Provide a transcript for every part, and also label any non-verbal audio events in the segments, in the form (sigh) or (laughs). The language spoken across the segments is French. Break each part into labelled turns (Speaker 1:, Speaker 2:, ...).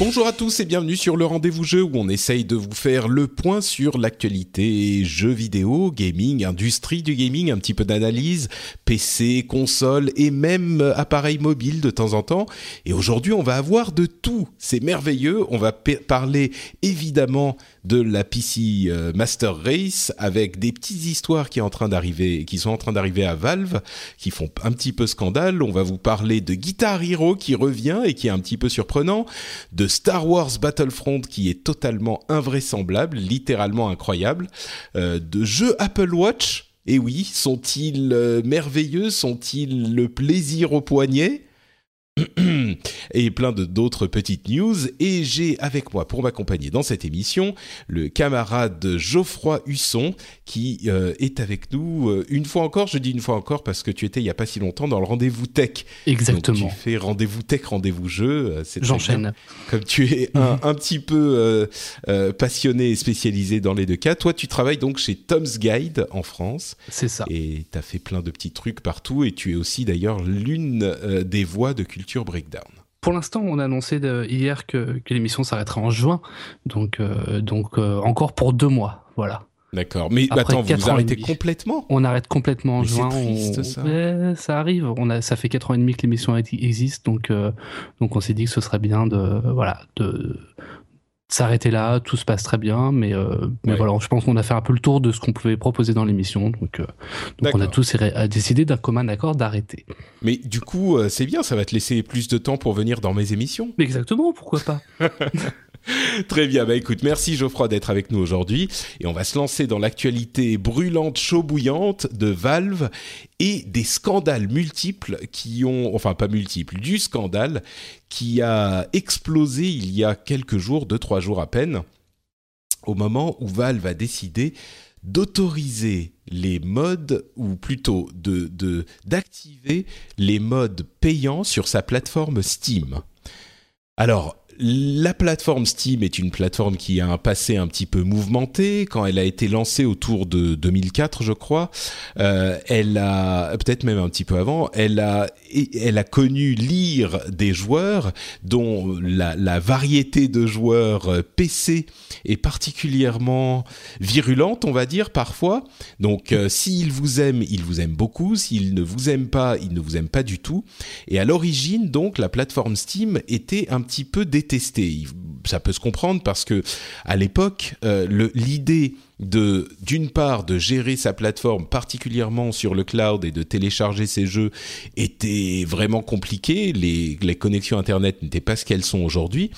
Speaker 1: Bonjour à tous et bienvenue sur le rendez-vous jeu où on essaye de vous faire le point sur l'actualité jeux vidéo, gaming, industrie du gaming, un petit peu d'analyse, PC, console et même appareil mobile de temps en temps. Et aujourd'hui on va avoir de tout, c'est merveilleux, on va parler évidemment de la PC euh, Master Race avec des petites histoires qui, sont en train d'arriver à Valve, qui font un petit peu scandale. On va vous parler de Guitar Hero qui revient et qui est un petit peu surprenant, de Star Wars Battlefront qui est totalement invraisemblable, littéralement incroyable, euh, de jeux Apple Watch. Et oui, sont-ils euh, merveilleux? Sont-ils le plaisir au poignet? (clears throat) et plein d'autres petites news. Et j'ai avec moi pour m'accompagner dans cette émission le camarade Geoffroy Husson qui euh, est avec nous euh, une fois encore. Je dis une fois encore parce que tu étais il y a pas si longtemps dans le rendez-vous tech.
Speaker 2: Exactement.
Speaker 1: Donc, tu fais rendez-vous tech, rendez-vous jeu.
Speaker 2: Euh, J'enchaîne.
Speaker 1: Comme tu es un, un petit peu passionné et spécialisé dans les deux cas. Toi, tu travailles donc chez Tom's Guide en France.
Speaker 2: C'est ça.
Speaker 1: Et tu as fait plein de petits trucs partout. Et tu es aussi d'ailleurs l'une des voix de culture Breakdown.
Speaker 2: Pour l'instant, on a annoncé hier que, l'émission s'arrêtera en juin, donc, euh, donc euh, encore pour deux mois, voilà.
Speaker 1: D'accord, mais attends, vous, vous arrêtez complètement?
Speaker 2: On arrête complètement en juin.
Speaker 1: Triste,
Speaker 2: ça. ça arrive. On a, ça fait quatre ans et demi que l'émission existe, donc euh, donc on s'est dit que ce serait bien de voilà de s'arrêter là, tout se passe très bien, mais, euh, mais voilà, je pense qu'on a fait un peu le tour de ce qu'on pouvait proposer dans l'émission, donc, euh, donc on a tous décidé d'un commun accord d'arrêter.
Speaker 1: Mais du coup, euh, c'est bien, ça va te laisser plus de temps pour venir dans mes émissions.
Speaker 2: Exactement, pourquoi pas (laughs) (laughs)
Speaker 1: Très bien, bah écoute, merci Geoffroy d'être avec nous aujourd'hui et on va se lancer dans l'actualité brûlante, chaud bouillante de Valve et des scandales multiples qui ont, enfin pas multiples, du scandale qui a explosé il y a quelques jours, deux trois jours à peine, au moment où Valve a décidé d'autoriser les modes, ou plutôt de d'activer les modes payants sur sa plateforme Steam. Alors, la plateforme Steam est une plateforme qui a un passé un petit peu mouvementé. Quand elle a été lancée autour de 2004, je crois, euh, elle a peut-être même un petit peu avant, elle a connu lire des joueurs dont la, variété de joueurs euh, PC est particulièrement virulente, on va dire parfois. Donc, euh, s'il vous aime, il vous aime beaucoup. S'il ne vous aime pas, il ne vous aime pas du tout. Et à l'origine, donc, la plateforme Steam était un petit peu détestée. Ça peut se comprendre parce que à l'époque, euh, l'idée de d'une part de gérer sa plateforme particulièrement sur le cloud et de télécharger ses jeux était vraiment compliqué. Les, les connexions internet n'étaient pas ce qu'elles sont aujourd'hui.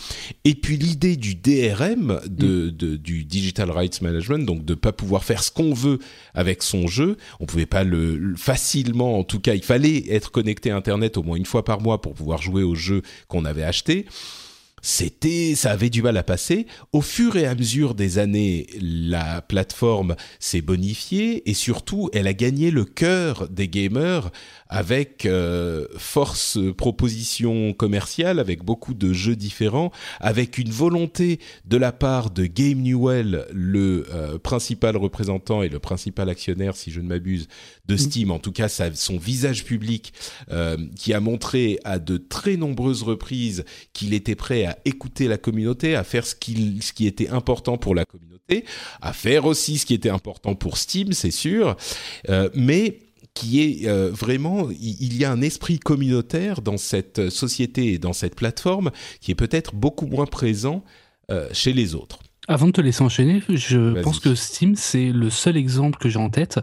Speaker 1: Et puis l'idée du DRM de, mm. de, du digital rights management donc de pas pouvoir faire ce qu'on veut avec son jeu. On pouvait pas le facilement en tout cas il fallait être connecté à internet au moins une fois par mois pour pouvoir jouer au jeu qu'on avait acheté c'était, ça avait du mal à passer. Au fur et à mesure des années, la plateforme s'est bonifiée et surtout, elle a gagné le cœur des gamers avec euh, force proposition commerciale, avec beaucoup de jeux différents, avec une volonté de la part de Game Newell, le euh, principal représentant et le principal actionnaire, si je ne m'abuse, de mm. Steam, en tout cas son visage public, euh, qui a montré à de très nombreuses reprises qu'il était prêt à écouter la communauté, à faire ce, ce qui était important pour la communauté, à faire aussi ce qui était important pour Steam, c'est sûr, mais qui est vraiment, il y a un esprit communautaire dans cette société et dans cette plateforme qui est peut-être beaucoup moins présent chez les autres.
Speaker 2: Avant de te laisser enchaîner, je pense que Steam, c'est le seul exemple que j'ai en tête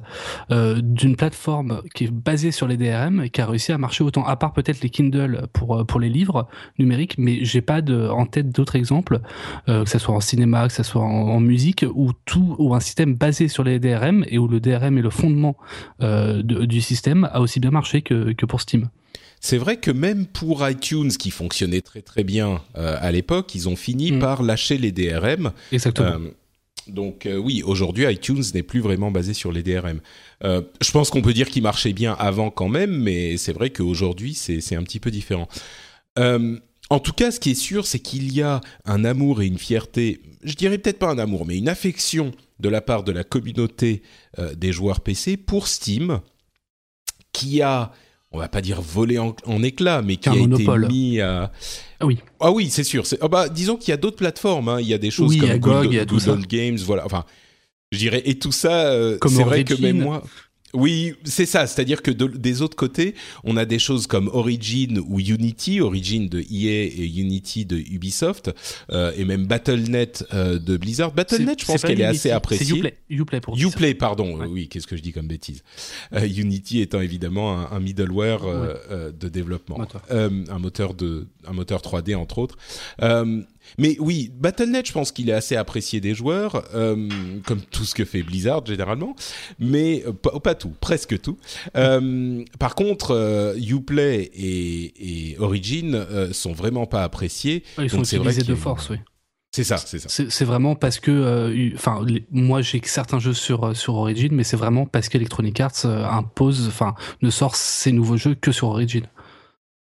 Speaker 2: euh, d'une plateforme qui est basée sur les DRM et qui a réussi à marcher autant, à part peut-être les Kindle pour, euh, pour les livres numériques, mais j'ai pas de, en tête d'autres exemples, euh, que ce soit en cinéma, que ce soit en, musique, où tout, ou un système basé sur les DRM et où le DRM est le fondement euh, du système a aussi bien marché que, que pour Steam.
Speaker 1: C'est vrai que même pour iTunes, qui fonctionnait très très bien euh, à l'époque, ils ont fini mm. par lâcher les DRM.
Speaker 2: Exactement. Euh,
Speaker 1: donc euh, oui, aujourd'hui iTunes n'est plus vraiment basé sur les DRM. je pense qu'on peut dire qu'il marchait bien avant quand même, mais c'est vrai qu'aujourd'hui c'est un petit peu différent. en tout cas, ce qui est sûr, c'est qu'il y a un amour et une fierté, je dirais peut-être pas un amour, mais une affection de la part de la communauté des joueurs PC pour Steam, qui a on va pas dire volé en, éclats, mais qui a été mis à.
Speaker 2: Ah oui.
Speaker 1: Ah oui, c'est sûr. Oh bah, disons qu'il y a d'autres plateformes. Hein. Il y a des choses comme Google, Games, voilà. Enfin, je dirais. Et tout ça, euh, c'est vrai que même moi. Oui, c'est ça. C'est-à-dire que des autres côtés, on a des choses comme Origin ou Unity, Origin de EA et Unity de Ubisoft, euh, et même Battle.net euh, de Blizzard. Battle.net, je pense qu'elle est assez appréciée. C'est
Speaker 2: Uplay, Uplay pour
Speaker 1: Uplay, pardon. Oui, qu'est-ce que je dis comme bêtise euh, Unity étant évidemment un, middleware de développement, un moteur de, un moteur 3D entre autres. Mais oui, Battle.net, je pense qu'il est assez apprécié des joueurs, euh, comme tout ce que fait Blizzard généralement, mais euh, pas, tout, presque tout. Euh, par contre, Uplay et, et Origin sont vraiment pas appréciés.
Speaker 2: ils sont utilisés de force, oui.
Speaker 1: C'est ça, c'est ça.
Speaker 2: C'est vraiment parce que, enfin, moi j'ai certains jeux sur sur Origin, mais c'est vraiment parce qu'Electronic Arts impose, enfin, ne sort ses nouveaux jeux que sur Origin.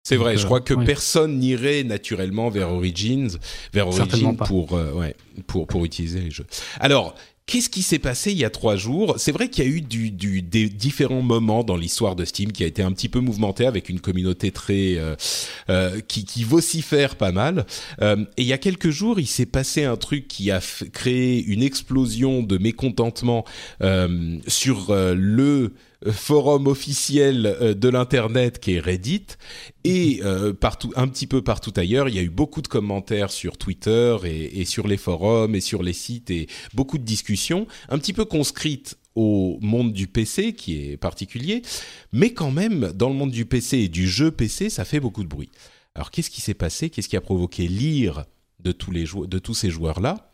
Speaker 1: C'est vrai, je crois que personne n'irait naturellement vers Origins, vers Origins pour, euh, ouais, pour, pour utiliser les jeux. Alors, Qu'est-ce qui s'est passé il y a trois jours? C'est vrai qu'il y a eu du, du, des différents moments dans l'histoire de Steam qui a été un petit peu mouvementé avec une communauté très euh, euh, qui, qui vocifère pas mal. Euh, et il y a quelques jours, il s'est passé un truc qui a créé une explosion de mécontentement euh, sur euh, le forum officiel euh, de l'internet qui est Reddit. Et euh, partout un petit peu partout ailleurs il y a eu beaucoup de commentaires sur Twitter et, sur les forums et sur les sites et beaucoup de discussions un petit peu conscrites au monde du PC qui est particulier. Mais quand même dans le monde du PC et du jeu PC ça fait beaucoup de bruit. Alors qu'est-ce qui s'est passé? Qu'est-ce qui a provoqué l'ire de tous les de tous ces joueurs là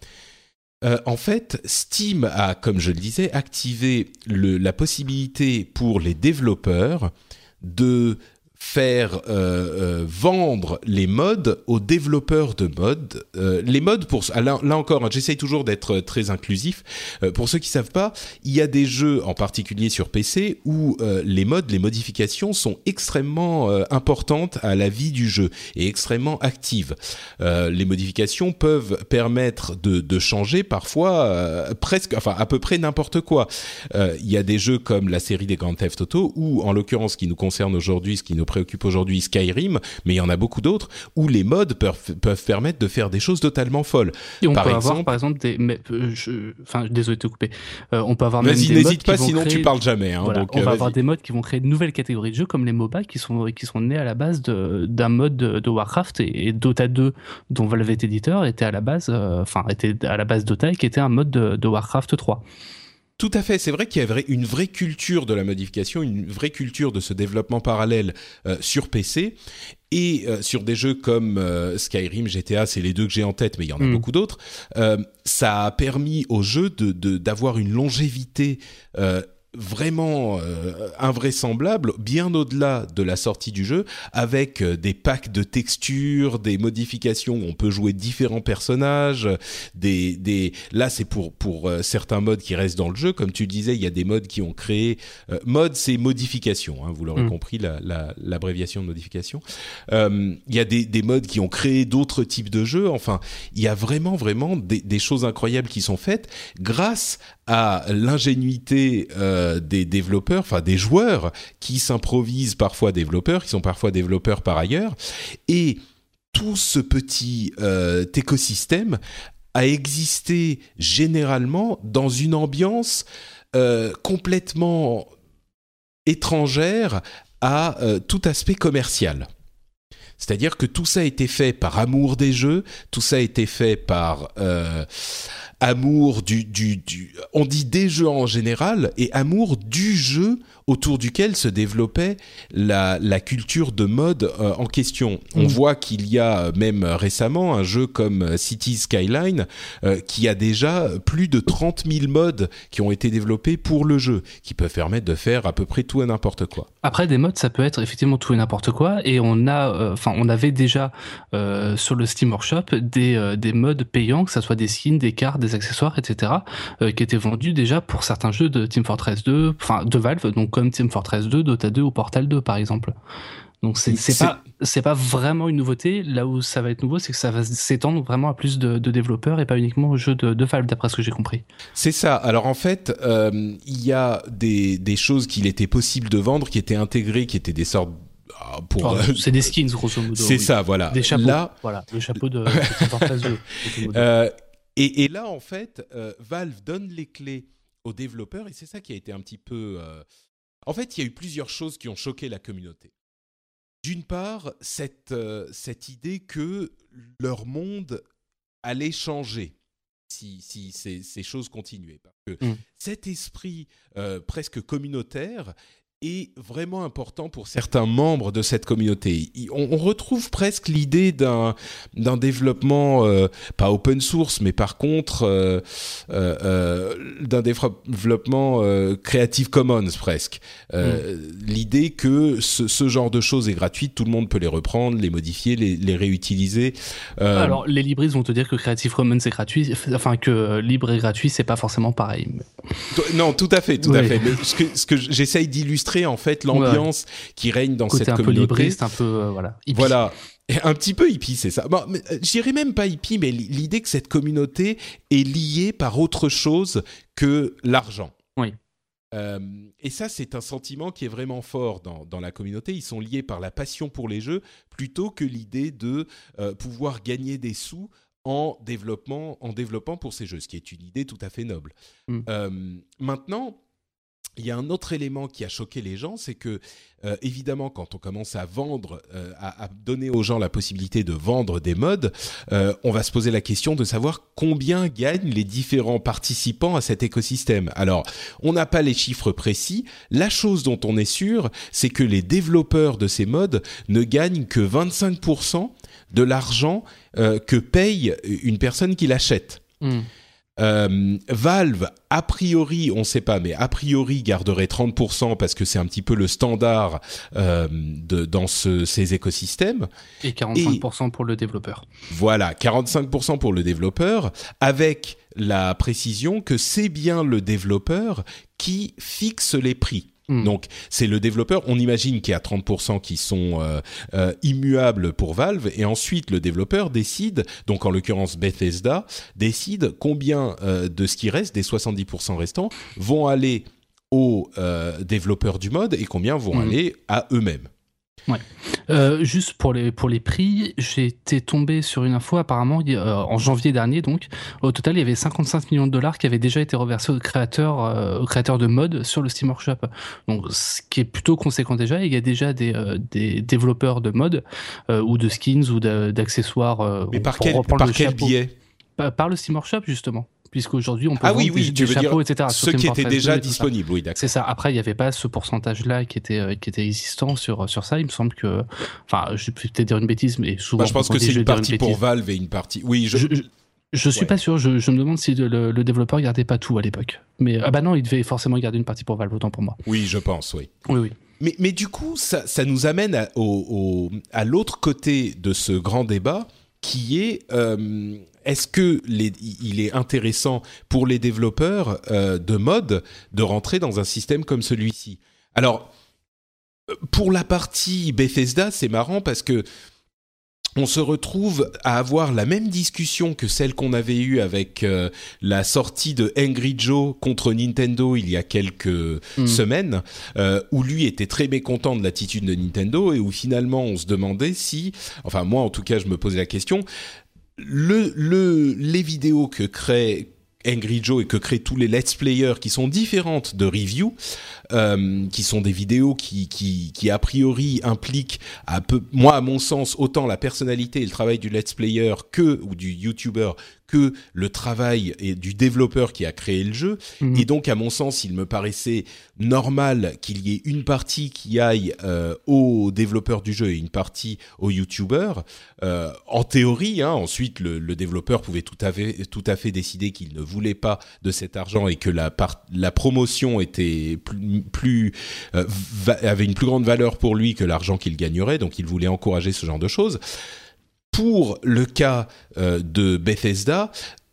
Speaker 1: euh, en fait, Steam a, comme je le disais, activé la possibilité pour les développeurs de faire euh, euh, vendre les modes aux développeurs de modes. Euh, les modes, pour là, là encore, hein, j'essaye toujours d'être très inclusif. Euh, pour ceux qui savent pas, il y a des jeux, en particulier sur PC, où euh, les modes, les modifications sont extrêmement importantes à la vie du jeu et extrêmement actives. les modifications peuvent permettre de, de changer parfois presque, enfin à peu près n'importe quoi. Il y a des jeux comme la série des Grand Theft Auto, ou en l'occurrence, ce qui nous concerne aujourd'hui, ce qui nous préoccupe aujourd'hui Skyrim, mais il y en a beaucoup d'autres où les modes peuvent, peuvent permettre de faire des choses totalement folles.
Speaker 2: Et on par peut exemple, avoir par exemple des, euh, je, enfin désolé de te couper, euh, on peut avoir
Speaker 1: même n'hésite pas, sinon tu parles jamais. Hein, donc,
Speaker 2: on va euh, avoir des modes qui vont créer de nouvelles catégories de jeux comme les MOBA qui sont qui sont nés à la base d'un mode de, Warcraft et, Dota 2 dont Valve est éditeur était à la base, enfin était à la base Dota et qui était un mode de, de Warcraft 3.
Speaker 1: Tout à fait. C'est vrai qu'il y avait une vraie culture de la modification, une vraie culture de ce développement parallèle euh, sur PC et euh, sur des jeux comme euh, Skyrim, GTA, c'est les deux que j'ai en tête, mais il y en a mm. beaucoup d'autres. ça a permis au jeu de d'avoir une longévité vraiment euh, invraisemblable, bien au-delà de la sortie du jeu, avec euh, des packs de textures, des modifications où on peut jouer différents personnages, des, des... là c'est pour, pour euh, certains modes qui restent dans le jeu, comme tu disais, il y a des modes qui ont créé... mode c'est modification, hein, vous l'aurez mm. compris, l'abréviation la, de modification. il y a des, des modes qui ont créé d'autres types de jeux, enfin, il y a vraiment, vraiment des, des choses incroyables qui sont faites grâce à l'ingénuité euh, des développeurs, enfin des joueurs qui s'improvisent parfois développeurs, qui sont parfois développeurs par ailleurs, et tout ce petit euh, écosystème a existé généralement dans une ambiance euh, complètement étrangère à tout aspect commercial. C'est-à-dire que tout ça a été fait par amour des jeux, tout ça a été fait par amour du, du, du, on dit des jeux en général et amour du jeu autour duquel se développait la, la culture de mode euh, en question. On mm. voit qu'il y a euh, même récemment un jeu comme euh, City Skyline qui a déjà plus de 30 000 modes qui ont été développés pour le jeu, qui peuvent permettre de faire à peu près tout et n'importe quoi.
Speaker 2: Après, des modes, ça peut être effectivement tout et n'importe quoi, et on a, enfin, on avait déjà sur le Steam Workshop des, des modes payants, que ça soit des skins, des cartes, des accessoires, etc., qui étaient vendus déjà pour certains jeux de Team Fortress 2, enfin de Valve, donc comme Team Fortress 2, Dota 2 ou Portal 2 par exemple. Donc c'est pas c'est pas vraiment une nouveauté. Là où ça va être nouveau, c'est que ça va s'étendre vraiment à plus de, développeurs et pas uniquement aux jeux de, de Valve, d'après ce que j'ai compris.
Speaker 1: C'est ça. Alors en fait, euh, il y a des, des choses qu'il était possible de vendre, qui étaient intégrées, qui étaient des sortes
Speaker 2: ah, pour euh, c'est des skins grosso modo.
Speaker 1: C'est ça, voilà.
Speaker 2: Des chapeaux. Là, voilà, le chapeau de, (laughs) de 2.
Speaker 1: Euh, et, et, là, en fait, Valve donne les clés aux développeurs et c'est ça qui a été un petit peu en fait, il y a eu plusieurs choses qui ont choqué la communauté. D'une part, cette, euh, cette idée que leur monde allait changer si, si ces, choses continuaient. Parce que mmh. cet esprit euh, presque communautaire est vraiment important pour certains membres de cette communauté. On, retrouve presque l'idée d'un d'un développement euh, pas open source, mais par contre euh, euh, d'un développement Creative Commons presque. Mm. L'idée que ce, ce, genre de choses est gratuite, tout le monde peut les reprendre, les modifier, les, les réutiliser.
Speaker 2: Alors les libristes vont te dire que Creative Commons est gratuit, enfin que libre et gratuit c'est pas forcément pareil.
Speaker 1: Non, tout à fait, tout à fait. Mais ce que, ce que j'essaye d'illustrer en fait l'ambiance qui règne dans cette communauté.
Speaker 2: un peu libriste, un peu euh, voilà.
Speaker 1: Voilà. Un petit peu hippie, c'est ça. Bon, euh, j'irais même pas hippie, mais l'idée que cette communauté est liée par autre chose que l'argent.
Speaker 2: Oui.
Speaker 1: Euh, et ça, c'est un sentiment qui est vraiment fort dans, dans, la communauté. Ils sont liés par la passion pour les jeux plutôt que l'idée de pouvoir gagner des sous en développement, en développant pour ces jeux, ce qui est une idée tout à fait noble. Mm. maintenant, il y a un autre élément qui a choqué les gens, c'est que euh, évidemment, quand on commence à vendre, euh, à, donner aux gens la possibilité de vendre des modes, euh, on va se poser la question de savoir combien gagnent les différents participants à cet écosystème. Alors, on n'a pas les chiffres précis. La chose dont on est sûr, c'est que les développeurs de ces modes ne gagnent que 25% de l'argent que paye une personne qui l'achète. Hmm. Euh, Valve, a priori, on ne sait pas, mais a priori garderait 30% parce que c'est un petit peu le standard euh, de, dans ce, ces écosystèmes.
Speaker 2: Et 45% pour le développeur.
Speaker 1: Voilà, 45% pour le développeur, avec la précision que c'est bien le développeur qui fixe les prix. Hmm. Donc c'est le développeur, on imagine qu'il y a 30% qui sont euh, euh, immuables pour Valve, et ensuite le développeur décide, donc en l'occurrence Bethesda, décide combien euh, de ce qui reste, des 70% restants, vont aller aux développeurs du mode et combien vont hmm. aller à eux-mêmes.
Speaker 2: Ouais. Euh, juste pour les, pour les prix, été tombé sur une info apparemment euh, en janvier dernier donc. Au total, il y avait 55 millions de dollars qui avaient déjà été reversés aux créateurs, euh, aux créateurs de mode sur le Steam Workshop. Donc, ce qui est plutôt conséquent déjà. Il y a déjà des, des développeurs de mode ou de skins ou d'accessoires.
Speaker 1: Mais par quel, par quel biais?
Speaker 2: Par le Steam Workshop justement puisqu'aujourd'hui on peut
Speaker 1: ah,
Speaker 2: vendre
Speaker 1: oui, oui,
Speaker 2: des, chapeaux, etc.
Speaker 1: Ceux qui étaient déjà disponibles, oui, d'accord.
Speaker 2: C'est ça. Après, il n'y avait pas ce pourcentage-là qui était euh, qui était existant sur sur ça. Il me semble que, enfin, je vais peut-être dire une bêtise, mais souvent.
Speaker 1: Bah, je pense que c'est une partie pour Valve et une partie. Oui, je.
Speaker 2: je, suis pas sûr. Je, me demande si le, le, développeur gardait pas tout à l'époque. Mais ah bah non, il devait forcément garder une partie pour Valve, autant pour moi.
Speaker 1: Oui, je pense, oui.
Speaker 2: Oui, oui.
Speaker 1: Mais, mais du coup, ça, ça nous amène à, au, à l'autre côté de ce grand débat, qui est euh, est-ce que il est intéressant pour les développeurs euh, de mode de rentrer dans un système comme celui-ci? Alors, euh, pour la partie Bethesda, c'est marrant parce que on se retrouve à avoir la même discussion que celle qu'on avait eue avec euh, la sortie de Angry Joe contre Nintendo il y a quelques hmm. semaines, où lui était très mécontent de l'attitude de Nintendo et où finalement on se demandait si, enfin moi en tout cas je me posais la question, le, le, les vidéos que crée Angry Joe et que créent tous les let's players qui sont différentes de review, euh, qui sont des vidéos qui, qui, qui a priori impliquent à peu, moi à mon sens, autant la personnalité et le travail du let's player que ou du YouTuber que le travail du développeur qui a créé le jeu.
Speaker 2: Mhm.
Speaker 1: Et donc, à mon sens, il me paraissait normal qu'il y ait une partie qui aille euh, au développeur du jeu et une partie au YouTuber. Euh, en théorie, hein, ensuite, le, le, développeur pouvait tout à fait, tout à fait décider qu'il ne voulait pas de cet argent et que la, part, la promotion était plus, plus euh, avait une plus grande valeur pour lui que l'argent qu'il gagnerait. Donc, il voulait encourager ce genre de choses pour le cas euh, de Bethesda,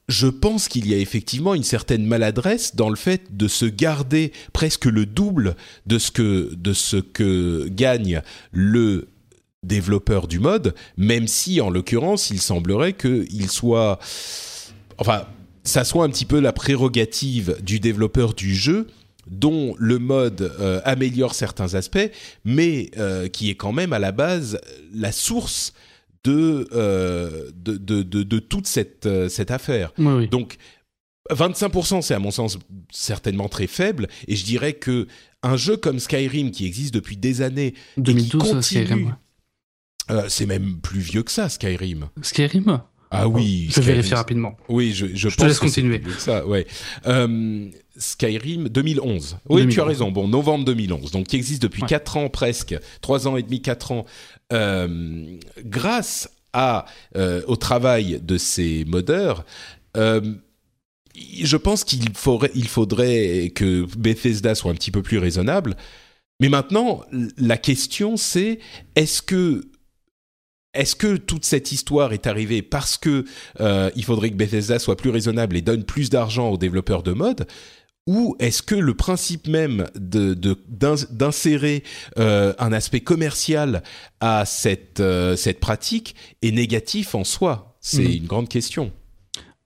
Speaker 1: je pense qu'il y a effectivement une certaine maladresse dans le fait de se garder presque le double de ce que gagne le développeur du mode, même si en l'occurrence il semblerait qu'il soit, enfin, ça soit un petit peu la prérogative du développeur du jeu dont le mode euh, améliore certains aspects, mais euh, qui est quand même à la base la source de, euh, de, de, de, de, toute cette, euh, cette affaire.
Speaker 2: Oui, oui.
Speaker 1: Donc, 25%, c'est à mon sens certainement très faible, et je dirais que un jeu comme Skyrim, qui existe depuis des années,
Speaker 2: 2012,
Speaker 1: et qui continue,
Speaker 2: Skyrim.
Speaker 1: euh, c'est même plus vieux que ça, Skyrim.
Speaker 2: Skyrim?
Speaker 1: Ah oui,
Speaker 2: Je vais
Speaker 1: Skyrim,
Speaker 2: vérifier rapidement.
Speaker 1: Oui, je, je,
Speaker 2: Je te
Speaker 1: pense
Speaker 2: laisse
Speaker 1: que c'est
Speaker 2: continuer.
Speaker 1: Ça, ouais. Euh, Skyrim 2011. Oui,
Speaker 2: 2011.
Speaker 1: tu as raison. Bon, novembre 2011. Donc, qui existe depuis
Speaker 2: Ouais.
Speaker 1: 4 ans presque, 3 ans et demi, 4 ans, grâce à, euh, au travail de ces modeurs. Euh, je pense qu'il faudrait, il faudrait que Bethesda soit un petit peu plus raisonnable. Mais maintenant, la question c'est est-ce que est-ce que toute cette histoire est arrivée parce que euh, il faudrait que Bethesda soit plus raisonnable et donne plus d'argent aux développeurs de mode? Ou est-ce que le principe même de, de- d'ins- d'insérer euh, un aspect commercial à cette, euh, cette pratique est négatif en soi? C'est
Speaker 2: Mhm.
Speaker 1: une grande question.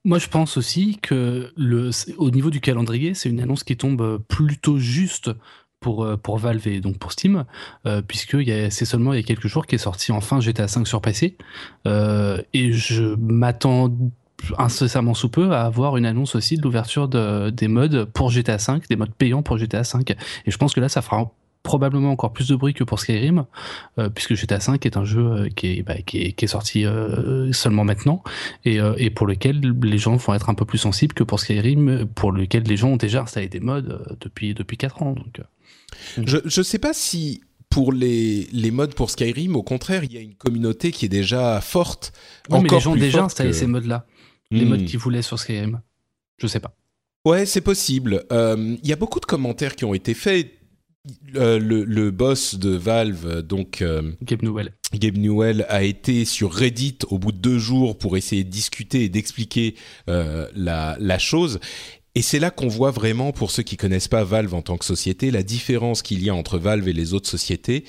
Speaker 2: Moi, je pense aussi que le, au niveau du calendrier, c'est une annonce qui tombe euh, plutôt juste pour, pour Valve et donc pour Steam, euh, puisque c'est seulement il y a quelques jours qu'est sorti enfin GTA V sur PC. Euh, et je m'attends incessamment sous peu à avoir une annonce aussi de l'ouverture de, des modes pour GTA V, des modes payants pour GTA V. Et je pense que là, ça fera probablement encore plus de bruit que pour Skyrim, euh, puisque GTA V est un jeu euh, qui, est, bah, qui, est, qui est sorti euh, seulement maintenant et, et pour lequel les gens vont être un peu plus sensibles que pour Skyrim, pour lequel les gens ont déjà installé des modes depuis depuis quatre ans. Donc,
Speaker 1: Je ne sais pas si pour les, les modes pour Skyrim, au contraire, il y a une communauté qui est déjà forte.
Speaker 2: mais
Speaker 1: encore
Speaker 2: les gens ont déjà installé
Speaker 1: que-
Speaker 2: ces modes-là, les
Speaker 1: Hmm.
Speaker 2: modes qu'ils voulaient sur Skyrim. Je sais pas.
Speaker 1: Ouais, c'est possible. Euh, Il y a beaucoup de commentaires qui ont été faits. Euh, le, le boss de Valve, donc euh,
Speaker 2: Gabe Newell.
Speaker 1: Gabe Newell, a été sur Reddit au bout de deux jours pour essayer de discuter et d'expliquer euh, la, la chose. Et c'est là qu'on voit vraiment, pour ceux qui connaissent pas Valve en tant que société, la différence qu'il y a entre Valve et les autres sociétés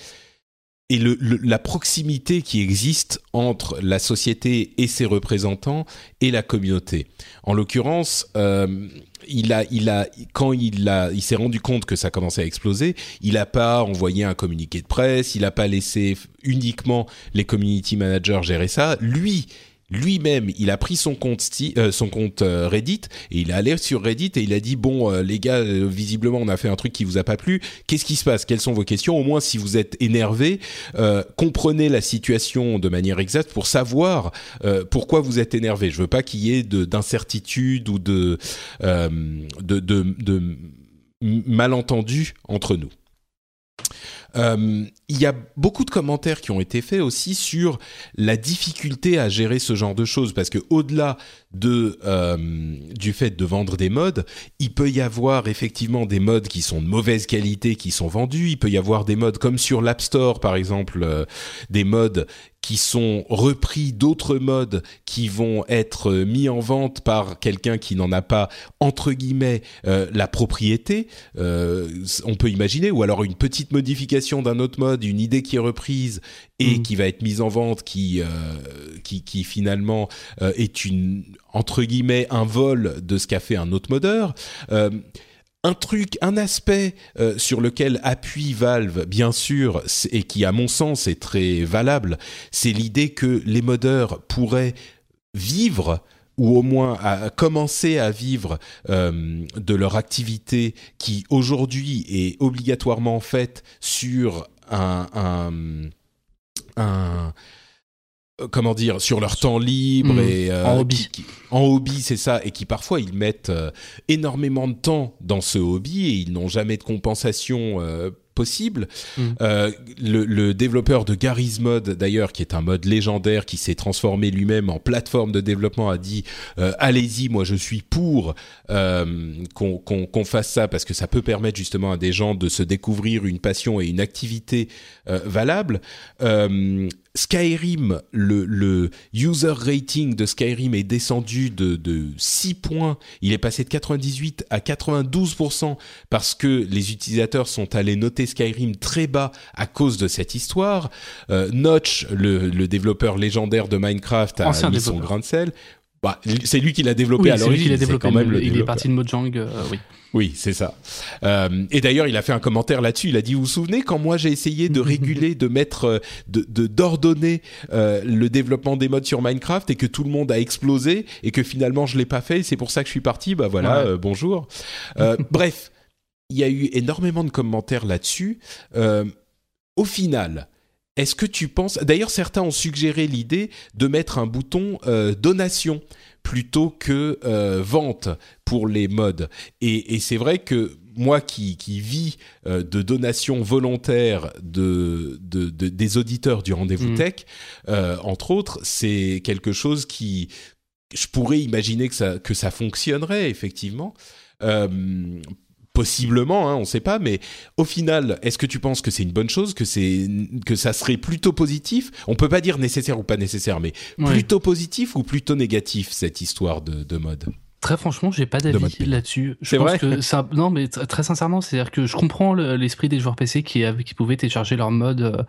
Speaker 1: et la proximité qui existe entre la société et ses représentants et la communauté. En l'occurrence, euh, il a, il a, quand il a, il s'est rendu compte que ça commençait à exploser, il n'a pas envoyé un communiqué de presse, il n'a pas laissé uniquement les community managers gérer ça. Lui, lui-même, il a pris son compte, euh, euh, Reddit et il est allé sur Reddit et il a dit bon euh, les gars, visiblement on a fait un truc qui vous a pas plu. Qu'est-ce qui se passe? Quelles sont vos questions? Au moins si vous êtes énervé, comprenez la situation de manière exacte pour savoir pourquoi vous êtes énervé. Je veux pas qu'il y ait de- d'incertitude ou de, de, de, de entre nous. Euh, Il y a beaucoup de commentaires qui ont été faits aussi sur la difficulté à gérer ce genre de choses parce que au-delà de euh, du fait de vendre des modes, il peut y avoir effectivement des modes qui sont de mauvaise qualité qui sont vendus. Il peut y avoir des modes comme sur l'App Store par exemple, euh, des modes qui sont repris d'autres modes qui vont être mis en vente par quelqu'un qui n'en a pas entre guillemets la propriété. On peut imaginer ou alors une petite modification d'un autre mode, une idée qui est reprise et
Speaker 2: Mhm.
Speaker 1: qui va être mise en vente, qui euh, qui, qui finalement euh, est une entre guillemets un vol de ce qu'a fait un autre modeur. Euh, un truc, un aspect euh, sur lequel appuie Valve, bien sûr, et qui à mon sens est très valable, c'est l'idée que les modeurs pourraient vivre ou au moins à commencer à vivre de leur activité qui aujourd'hui est obligatoirement faite sur un, un, un euh, comment dire sur leur temps libre
Speaker 2: Mmh.
Speaker 1: et euh,
Speaker 2: En hobby.
Speaker 1: qui- qui- en hobby c'est ça et qui parfois ils mettent euh, énormément de temps dans ce hobby et ils n'ont jamais de compensation euh, possible.
Speaker 2: Mm.
Speaker 1: Euh, le, le développeur de Garry's Mod d'ailleurs qui est un mode légendaire qui s'est transformé lui-même en plateforme de développement a dit euh, allez-y moi je suis pour euh, qu'on fasse ça parce que ça peut permettre justement à des gens de se découvrir une passion et une activité euh, valable. Skyrim, le, le user rating de Skyrim est descendu de, de 6 points. Il est passé de 98 à 92% parce que les utilisateurs sont allés noter Skyrim très bas à cause de cette histoire. Euh, Notch, le, le développeur légendaire de Minecraft, a
Speaker 2: Ancien
Speaker 1: mis son grain de sel. Bah, c'est lui qui l'a développé
Speaker 2: Oui,
Speaker 1: à
Speaker 2: c'est lui qui
Speaker 1: l'origine.
Speaker 2: l'a développé.
Speaker 1: quand même le
Speaker 2: il est parti de Mojang, euh, oui.
Speaker 1: Oui, c'est ça. Euh, et d'ailleurs, il a fait un commentaire là-dessus. Il a dit, vous vous souvenez quand moi j'ai essayé de (laughs) réguler, de mettre, euh, de de- d'ordonner euh, le développement des modes sur Minecraft et que tout le monde a explosé et que finalement je l'ai pas fait. C'est pour ça que je suis parti? Bah voilà,
Speaker 2: Ouais.
Speaker 1: euh, bonjour. Euh, (laughs) bref, il y a eu énormément de commentaires là-dessus. Euh, au final. Est-ce que tu penses D'ailleurs, certains ont suggéré l'idée de mettre un bouton euh, donation plutôt que euh, vente pour les modes. Et, et c'est vrai que moi qui, qui vis euh, de donations volontaires de, de, de- des auditeurs du rendez-vous
Speaker 2: Mm.
Speaker 1: tech, entre autres, c'est quelque chose qui je pourrais imaginer que ça que ça fonctionnerait effectivement. Euh, Possiblement, hein, on ne sait pas, mais au final, est-ce que tu penses que c'est une bonne chose, que c'est que ça serait plutôt positif? On peut pas dire nécessaire ou pas nécessaire, mais
Speaker 2: Ouais.
Speaker 1: plutôt positif ou plutôt négatif cette histoire de, de mode?
Speaker 2: Très franchement, j'ai pas d'avis là-dessus. Je
Speaker 1: C'est
Speaker 2: pense
Speaker 1: vrai
Speaker 2: que ça, non, mais tr- très sincèrement, c'est-à-dire que je comprends le- l'esprit des joueurs PC qui, avaient- qui pouvaient télécharger leur mode euh,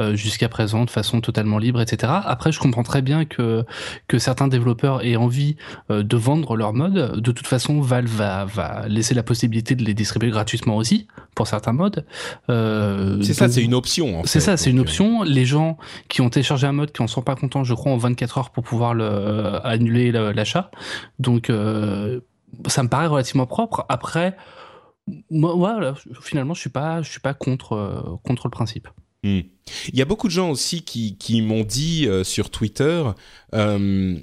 Speaker 2: euh, jusqu'à présent de façon totalement libre, etc. Après, je comprends très bien que que certains développeurs aient envie euh, de vendre leur mode. De toute façon, Valve va, va laisser la possibilité de les distribuer gratuitement aussi pour certains modes. Euh,
Speaker 1: C'est ça, c'est une option. en
Speaker 2: c'est ça, c'est une option. Les gens qui ont téléchargé un mode, qui en sont pas contents, je crois, en 24 heures pour pouvoir le, euh, annuler le- l'achat. Donc, euh, ça me paraît relativement propre. Après, moi, voilà, finalement, je suis pas, je suis pas contre, euh, contre le principe.
Speaker 1: Hmm. Il y a beaucoup de gens aussi qui, qui m'ont dit euh, sur Twitter euh,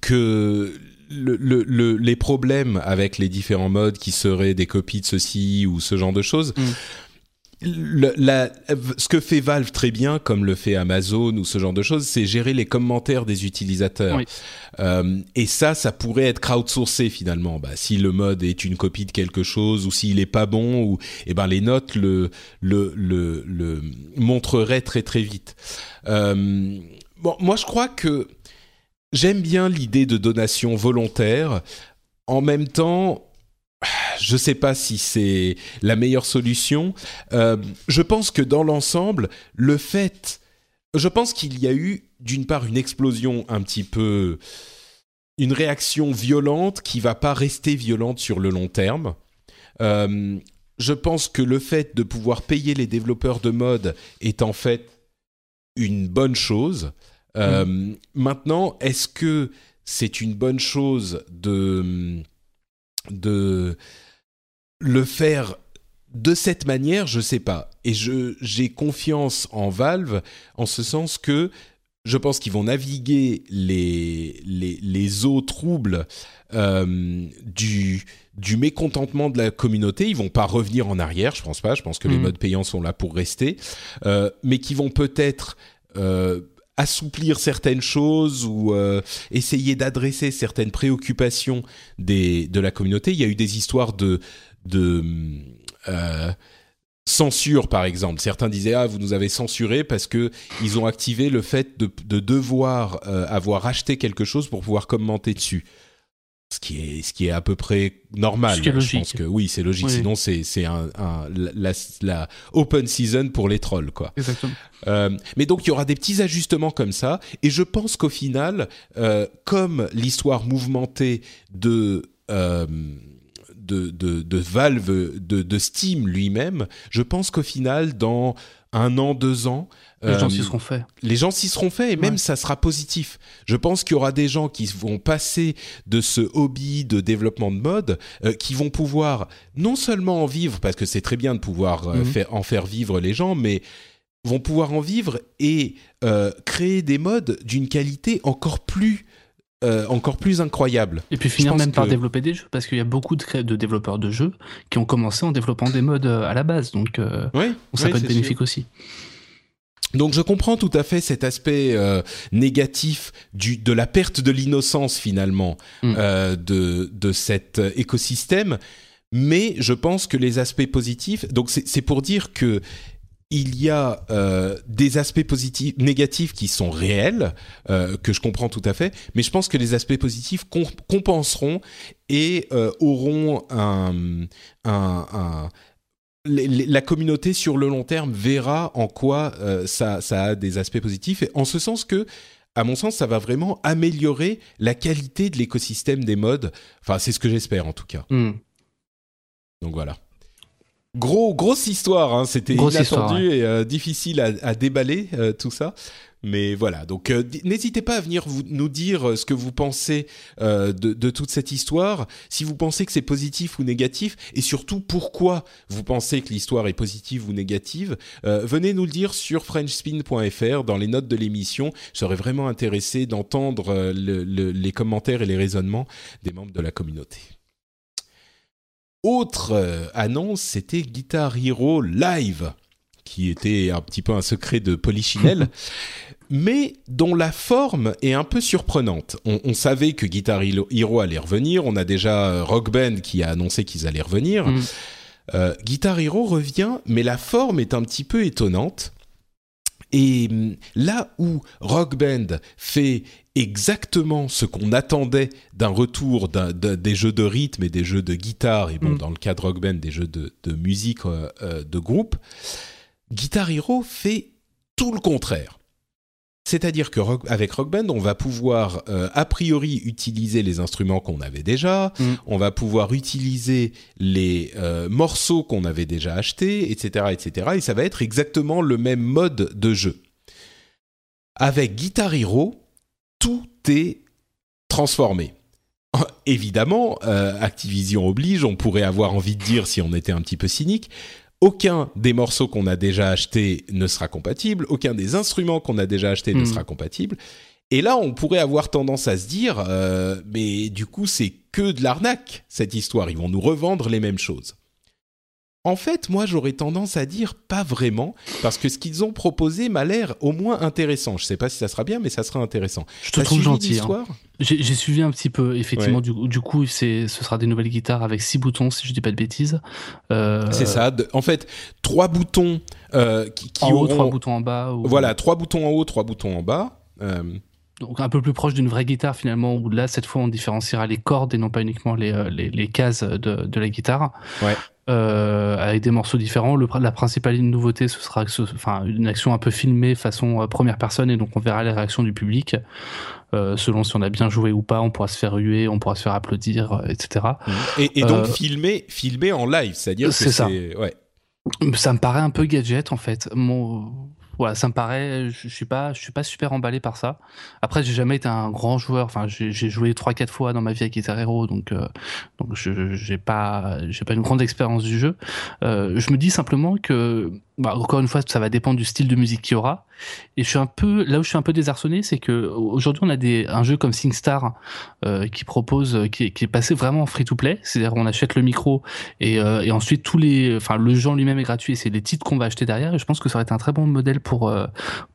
Speaker 1: que le, le- le- les problèmes avec les différents modes qui seraient des copies de ceci ou ce genre de choses,
Speaker 2: Mm.
Speaker 1: Le- la- ce que fait Valve très bien, comme le fait Amazon ou ce genre de choses, c'est gérer les commentaires des utilisateurs.
Speaker 2: Oui.
Speaker 1: Euh, et ça, ça pourrait être crowdsourcé finalement. Bah, si le mode est une copie de quelque chose ou s'il est pas bon, ou eh ben les notes le le le, le montreraient très très vite. Euh, bon, moi je crois que j'aime bien l'idée de donation volontaire. En même temps, je sais pas si c'est la meilleure solution. Euh, je pense que dans l'ensemble, le fait, je pense qu'il y a eu d'une part une explosion un petit peu, une réaction violente qui va pas rester violente sur le long terme. Euh, je pense que le fait de pouvoir payer les développeurs de mode est en fait une bonne chose. Euh, Maintenant, est-ce que c'est une bonne chose de de le faire de cette manière, je sais pas. Et je j'ai confiance en Valve en ce sens que je pense qu'ils vont naviguer les les, les eaux troubles euh, du du mécontentement de la communauté. Ils vont pas revenir en arrière, je pense pas. Je pense que les
Speaker 2: Mhm.
Speaker 1: modes payants sont là pour rester, euh, mais qui vont peut-être euh, assouplir certaines choses ou euh, essayer d'adresser certaines préoccupations de la communauté. Il y a eu des histoires de, euh, censure, par exemple. Certains disaient ah vous nous avez censuré parce que ils ont activé le fait de, de devoir euh, avoir acheté quelque chose pour pouvoir commenter dessus. Ce qui est, ce qui est à peu près normal.
Speaker 2: Ce qui est
Speaker 1: Je
Speaker 2: logique.
Speaker 1: pense que oui, c'est logique.
Speaker 2: Oui.
Speaker 1: Sinon, c'est, c'est un, un- la, la open season pour les trolls, quoi.
Speaker 2: Exactement.
Speaker 1: Euh, mais donc il y aura des petits ajustements comme ça, et je pense qu'au final, euh, comme l'histoire mouvementée de euh, de, de, de Valve, de, de Steam lui-même, je pense qu'au final, dans un an, deux ans.
Speaker 2: Les gens s'y seront faits.
Speaker 1: Les gens s'y seront faits et même ça sera positif. Je pense qu'il y aura des gens qui vont passer de ce hobby de développement de mode, qui vont pouvoir non seulement en vivre, parce que c'est très bien de pouvoir mhm. faire, en faire vivre les gens, mais vont pouvoir en vivre et créer des modes d'une qualité encore plus euh, encore plus incroyable.
Speaker 2: Et puis finir même par développer des jeux, parce qu'il y a beaucoup de, de, développeurs de jeux qui ont commencé en développant des modes euh, à la base, donc euh, ça peut être bénéfique aussi.
Speaker 1: Donc je comprends tout à fait cet aspect négatif du, de la perte de l'innocence finalement mm. de, de cet écosystème, mais je pense que les aspects positifs, donc c'est pour dire que il y a euh, des aspects positifs, négatifs qui sont réels, euh, que je comprends tout à fait, mais je pense que les aspects positifs compenseront et euh, auront un, un, un la communauté sur le long terme verra en quoi ça, ça, a des aspects positifs, et en ce sens que, à mon sens, ça va vraiment améliorer la qualité de l'écosystème des modes. Enfin, c'est ce que j'espère en tout cas. Hmm. Donc voilà. Gros, grosse histoire, hein. c'était inattendu et euh, difficile à, déballer euh, tout ça. Mais voilà, donc euh, n'hésitez pas à venir vous, nous dire ce que vous pensez de, de, toute cette histoire, si vous pensez que c'est positif ou négatif, et surtout pourquoi vous pensez que l'histoire est positive ou négative. venez nous le dire sur frenchspin.fr dans les notes de l'émission. Je serais vraiment intéressé d'entendre les commentaires et les raisonnements des membres de la communauté. Autre euh, annonce, c'était Guitar Hero Live, qui était un petit peu un secret de Polichinelle, (laughs) mais dont la forme est un peu surprenante. On, savait que Guitar Hero allait revenir, on a déjà euh, Rock Band qui a annoncé qu'ils allaient revenir. Mm. Euh, Guitar Hero revient, mais la forme est un petit peu étonnante. Et hum, là où Rock Band fait exactement ce qu'on attendait d'un retour des jeux de rythme et des jeux de guitare, et bon, mm. dans le cas de Rock Band, des jeux de, musique euh, euh, de groupe, Guitar Hero fait tout le contraire. C'est-à-dire que avec Rock Band, on va pouvoir euh, a priori utiliser les instruments qu'on avait déjà, mm. on va pouvoir utiliser les morceaux qu'on avait déjà achetés, etc., etc. Et ça va être exactement le même mode de jeu. Avec Guitar Hero, tout est transformé. (laughs) Évidemment, euh, Activision oblige, on pourrait avoir envie de dire si on était un petit peu cynique, aucun des morceaux qu'on a déjà achetés ne sera compatible, aucun des instruments qu'on a déjà achetés ne hmm. sera compatible. Et là, on pourrait avoir tendance à se dire, euh, mais du coup, c'est que de l'arnaque, cette histoire. Ils vont nous revendre les mêmes choses. En fait, moi, j'aurais tendance à dire pas vraiment, parce que ce qu'ils ont proposé m'a l'air au moins intéressant. Je sais pas si ça sera bien, mais ça sera intéressant.
Speaker 2: Je te trouve gentil. Hein. J'ai suivi un petit peu, effectivement. Du, coup, ce sera des nouvelles guitares avec six boutons, si je dis pas de bêtises.
Speaker 1: Euh, c'est ça. en fait, trois boutons euh, qui,
Speaker 2: en haut, trois boutons en bas.
Speaker 1: Voilà, trois boutons en haut, trois boutons en bas. Euh,
Speaker 2: donc un peu plus proche d'une vraie guitare finalement, où là cette fois on différenciera les cordes et non pas uniquement les, les, cases de, de, la guitare.
Speaker 1: Ouais.
Speaker 2: Euh, avec des morceaux différents. Le, la principale nouveauté, ce sera enfin, une action un peu filmée façon euh, première personne, et donc on verra les réactions du public. Euh, selon si on a bien joué ou pas, on pourra se faire huer, on pourra se faire applaudir, etc.
Speaker 1: Et, donc filmer, filmer en live, c'est-à-dire que c'est ça. Ouais.
Speaker 2: Ça me paraît un peu gadget en fait. Mon, voilà, ça me paraît, je, suis pas, je suis pas super emballé par ça. Après, j'ai jamais été un grand joueur. Enfin, j'ai joué trois, quatre fois dans ma vie avec Guitar Hero, donc euh, donc j'ai pas, j'ai pas une grande expérience du jeu. Euh, je me dis simplement que bah, encore une fois, ça va dépendre du style de musique qu'il y aura. Et je suis un peu là où je suis un peu désarçonné, c'est que aujourd'hui on a des un jeu comme SingStar euh, qui propose, qui, est passé vraiment en free to play, c'est-à-dire on achète le micro et, euh, et ensuite tous les, enfin le jeu lui-même est gratuit, c'est les titres qu'on va acheter derrière. Et je pense que ça aurait été un très bon modèle pour euh,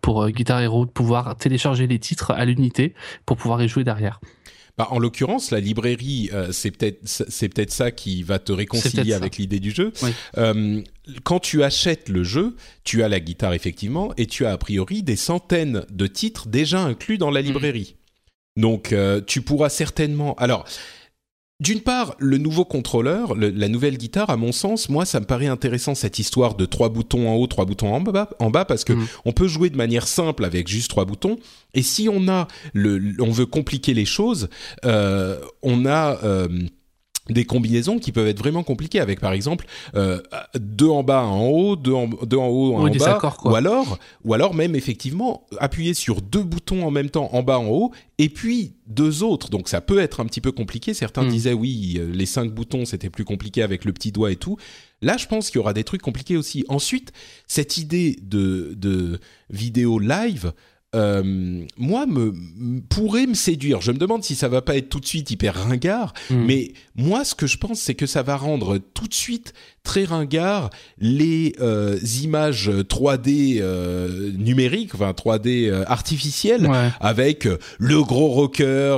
Speaker 2: pour Guitar Hero de pouvoir télécharger les titres à l'unité pour pouvoir y jouer derrière.
Speaker 1: Bah, en l'occurrence, la librairie, euh, c'est peut-être c'est peut-être ça qui va te réconcilier avec l'idée du jeu. Euh, quand tu achètes le jeu, tu as la guitare effectivement, et tu as a priori des centaines de titres déjà inclus dans la mhm. librairie. Donc, euh, tu pourras certainement. Alors, d'une part, le nouveau contrôleur, la nouvelle guitare, à mon sens, moi, ça me paraît intéressant cette histoire de trois boutons en haut, trois boutons en bas, en bas parce que mm. on peut jouer de manière simple avec juste trois boutons. Et si on a le, on veut compliquer les choses, euh, on a euh, des combinaisons qui peuvent être vraiment compliquées avec par exemple euh, deux en bas un en haut deux en, deux en haut un en bas ou alors ou alors même effectivement appuyer sur deux boutons en même temps en bas en haut et puis deux autres. Donc ça peut être un petit peu compliqué. Certains hmm. disaient oui euh, les cinq boutons c'était plus compliqué avec le petit doigt et tout. Là je pense qu'il y aura des trucs compliqués aussi. Ensuite cette idée de de vidéo live euh, moi, me, pourrait me séduire. Je me demande si ça va pas être tout de suite hyper ringard, hmm. mais moi, ce que je pense, c'est que ça va rendre tout de suite très ringard les euh, images 3D euh, numériques, enfin 3D euh, artificielles, avec le gros rocker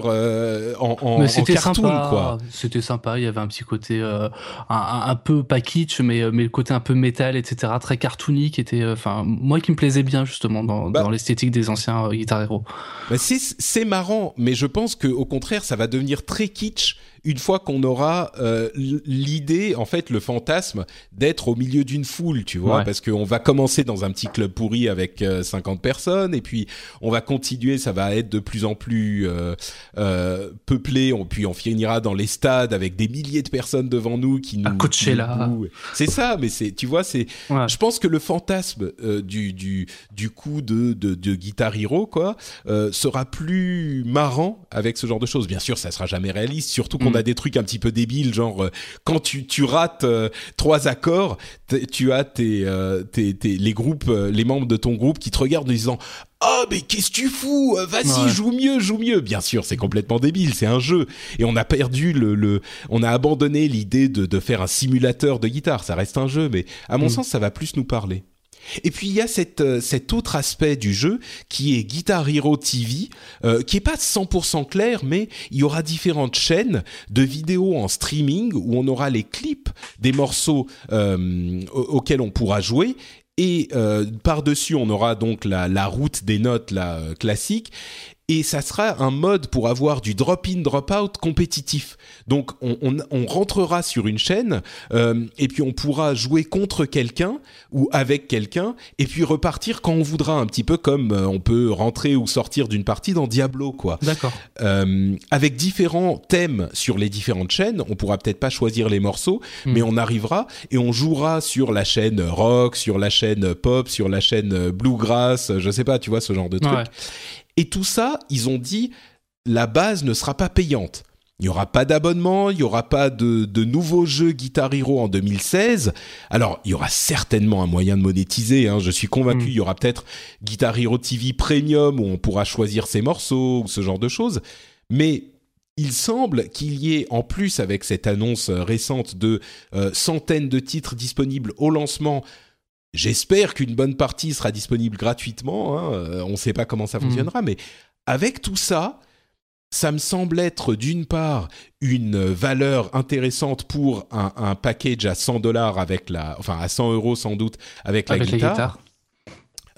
Speaker 1: en, en,
Speaker 2: mais c'était
Speaker 1: cartoon,
Speaker 2: sympa.
Speaker 1: quoi.
Speaker 2: C'était sympa. Il y avait un petit côté un, un, peu pas kitsch, mais mais le côté un peu métal, etc. Très cartoony, qui était, enfin moi qui me plaisait bien justement dans, bah dans l'esthétique des anciens Guitar Hero.
Speaker 1: Bah c'est marrant, mais je pense que au contraire, ça va devenir très kitsch une fois qu'on aura euh, l'idée, en fait, le fantasme d'être au milieu d'une foule, tu vois, parce qu'on va commencer dans un petit club pourri avec 50 euh, personnes, et puis on va continuer, ça va être de plus en plus euh, peuplé, on, puis on finira dans les stades avec des milliers de personnes devant nous qui nous...
Speaker 2: là.
Speaker 1: C'est ça, mais c'est, tu vois, c'est... Je pense que le fantasme du, du, du coup de, de, de Guitar Hero, quoi, sera plus marrant avec ce genre de choses. Bien sûr, ça sera jamais réaliste, surtout qu'on a des trucs un petit peu débiles, genre euh, quand tu, tu rates euh, trois accords, tu as tes, euh, tes, tes, les groupes, les membres de ton groupe qui te regardent en disant oh mais qu'est-ce que tu fous Vas-y, joue mieux, joue mieux. Bien sûr, c'est complètement débile, c'est un jeu et on a perdu le, le on a abandonné l'idée de, de faire un simulateur de guitare. Ça reste un jeu, mais à mon mm. sens, ça va plus nous parler. Et puis il y a euh, cet autre aspect du jeu qui est Guitar Hero TV, euh, qui est pas 100% clair, mais il y aura différentes chaînes de vidéos en streaming où on aura les clips des morceaux euh, auxquels on pourra jouer. Et par-dessus on aura donc la, route des notes la classique et ça sera un mode pour avoir du drop-in, drop-out compétitif. Donc on, on, on, rentrera sur une chaîne euh, et puis on pourra jouer contre quelqu'un ou avec quelqu'un et puis repartir quand on voudra, un petit peu comme euh, on peut rentrer ou sortir d'une partie dans Diablo, quoi.
Speaker 2: D'accord.
Speaker 1: Euh, avec différents thèmes sur les différentes chaînes, on pourra peut-être pas choisir les morceaux, hmm. mais on arrivera et on jouera sur la chaîne rock, sur la chaîne pop, sur la chaîne bluegrass, je sais pas, tu vois ce genre de truc. Et tout ça, ils ont dit, la base ne sera pas payante. Il n'y aura pas d'abonnement, il n'y aura pas de, de, nouveaux jeux Guitar Hero en 2016. Alors, il y aura certainement un moyen de monétiser. Hein, je suis convaincu, mm. il y aura peut-être Guitar Hero TV Premium où on pourra choisir ses morceaux ou ce genre de choses. Mais il semble qu'il y ait, en plus avec cette annonce récente de euh, centaines de titres disponibles au lancement, J'espère qu'une bonne partie sera disponible gratuitement. Hein. Euh, on ne sait pas comment ça mm. fonctionnera, mais avec tout ça, ça me semble être d'une part une valeur intéressante pour un, package à 100 dollars avec la, enfin à 100 euros sans doute avec, la guitare.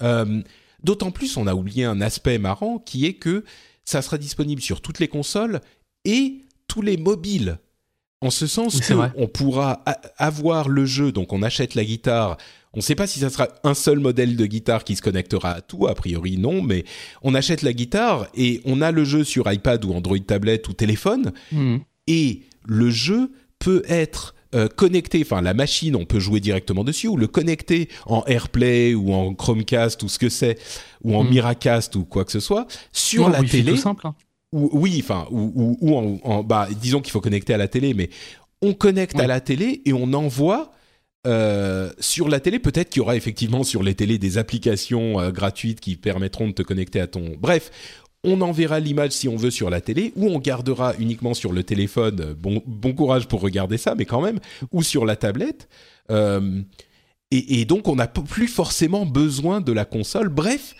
Speaker 1: Euh, d'autant plus, on a oublié un aspect marrant qui est que ça sera disponible sur toutes les consoles et tous les mobiles. En ce sens qu'on pourra avoir le jeu, donc on achète la guitare on ne sait pas si ça sera un seul modèle de guitare qui se connectera à tout, a priori non, mais on achète la guitare et on a le jeu sur iPad ou Android tablette ou téléphone, hmm. et le jeu peut être euh, connecté, enfin la machine, on peut jouer directement dessus, ou le connecter en AirPlay ou en Chromecast ou ce que c'est, ou en hmm. Miracast ou quoi que ce soit, sur la télé.
Speaker 2: Tout simple. Hein.
Speaker 1: Ou, oui, enfin, ou, ou, en, bah, disons qu'il faut connecter à la télé, mais on connecte à la télé et on envoie euh, sur la télé, peut-être qu'il y aura effectivement sur les télés des applications euh, gratuites qui permettront de te connecter à ton. Bref, on enverra l'image si on veut sur la télé, ou on gardera uniquement sur le téléphone. Bon, bon courage pour regarder ça, mais quand même, ou sur la tablette. Euh, et, et, donc, on n'a plus forcément besoin de la console. Bref,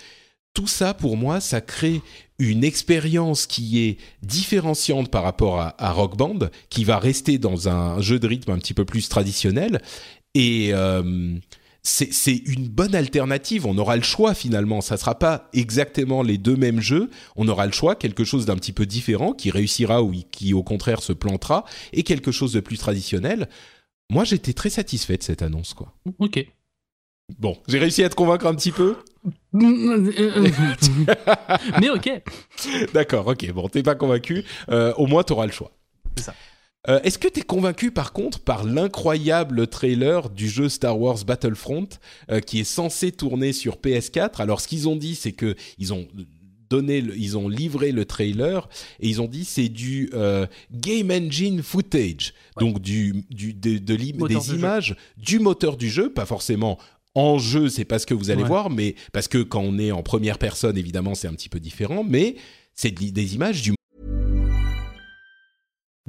Speaker 1: tout ça, pour moi, ça crée une expérience qui est différenciante par rapport à, à Rock Band, qui va rester dans un jeu de rythme un petit peu plus traditionnel et euh, c'est une bonne alternative. On aura le choix finalement. Ça sera pas exactement les deux mêmes jeux. On aura le choix, quelque chose d'un petit peu différent qui réussira ou qui au contraire se plantera, et quelque chose de plus traditionnel. Moi, j'étais très satisfait de cette annonce, quoi.
Speaker 2: Ok.
Speaker 1: Bon, j'ai réussi à te convaincre un petit peu? (laughs)
Speaker 2: Mais ok.
Speaker 1: D'accord, ok. Bon, t'es pas convaincu. Euh, au moins, t'auras le choix.
Speaker 2: C'est ça.
Speaker 1: Euh, Est-ce que tu es convaincu par contre par l'incroyable trailer du jeu Star Wars Battlefront euh, qui est censé tourner sur PS4 Alors ce qu'ils ont dit c'est que ils ont donné, le- ils ont livré le trailer et ils ont dit c'est du euh, game engine footage, donc du, du de, de l'im-
Speaker 2: Moteur
Speaker 1: des
Speaker 2: jeu.
Speaker 1: images du moteur du jeu, pas forcément en jeu, c'est pas ce que vous allez
Speaker 2: Ouais.
Speaker 1: voir, mais parce que quand on est en première personne, évidemment, c'est un petit peu différent, mais c'est de- des images du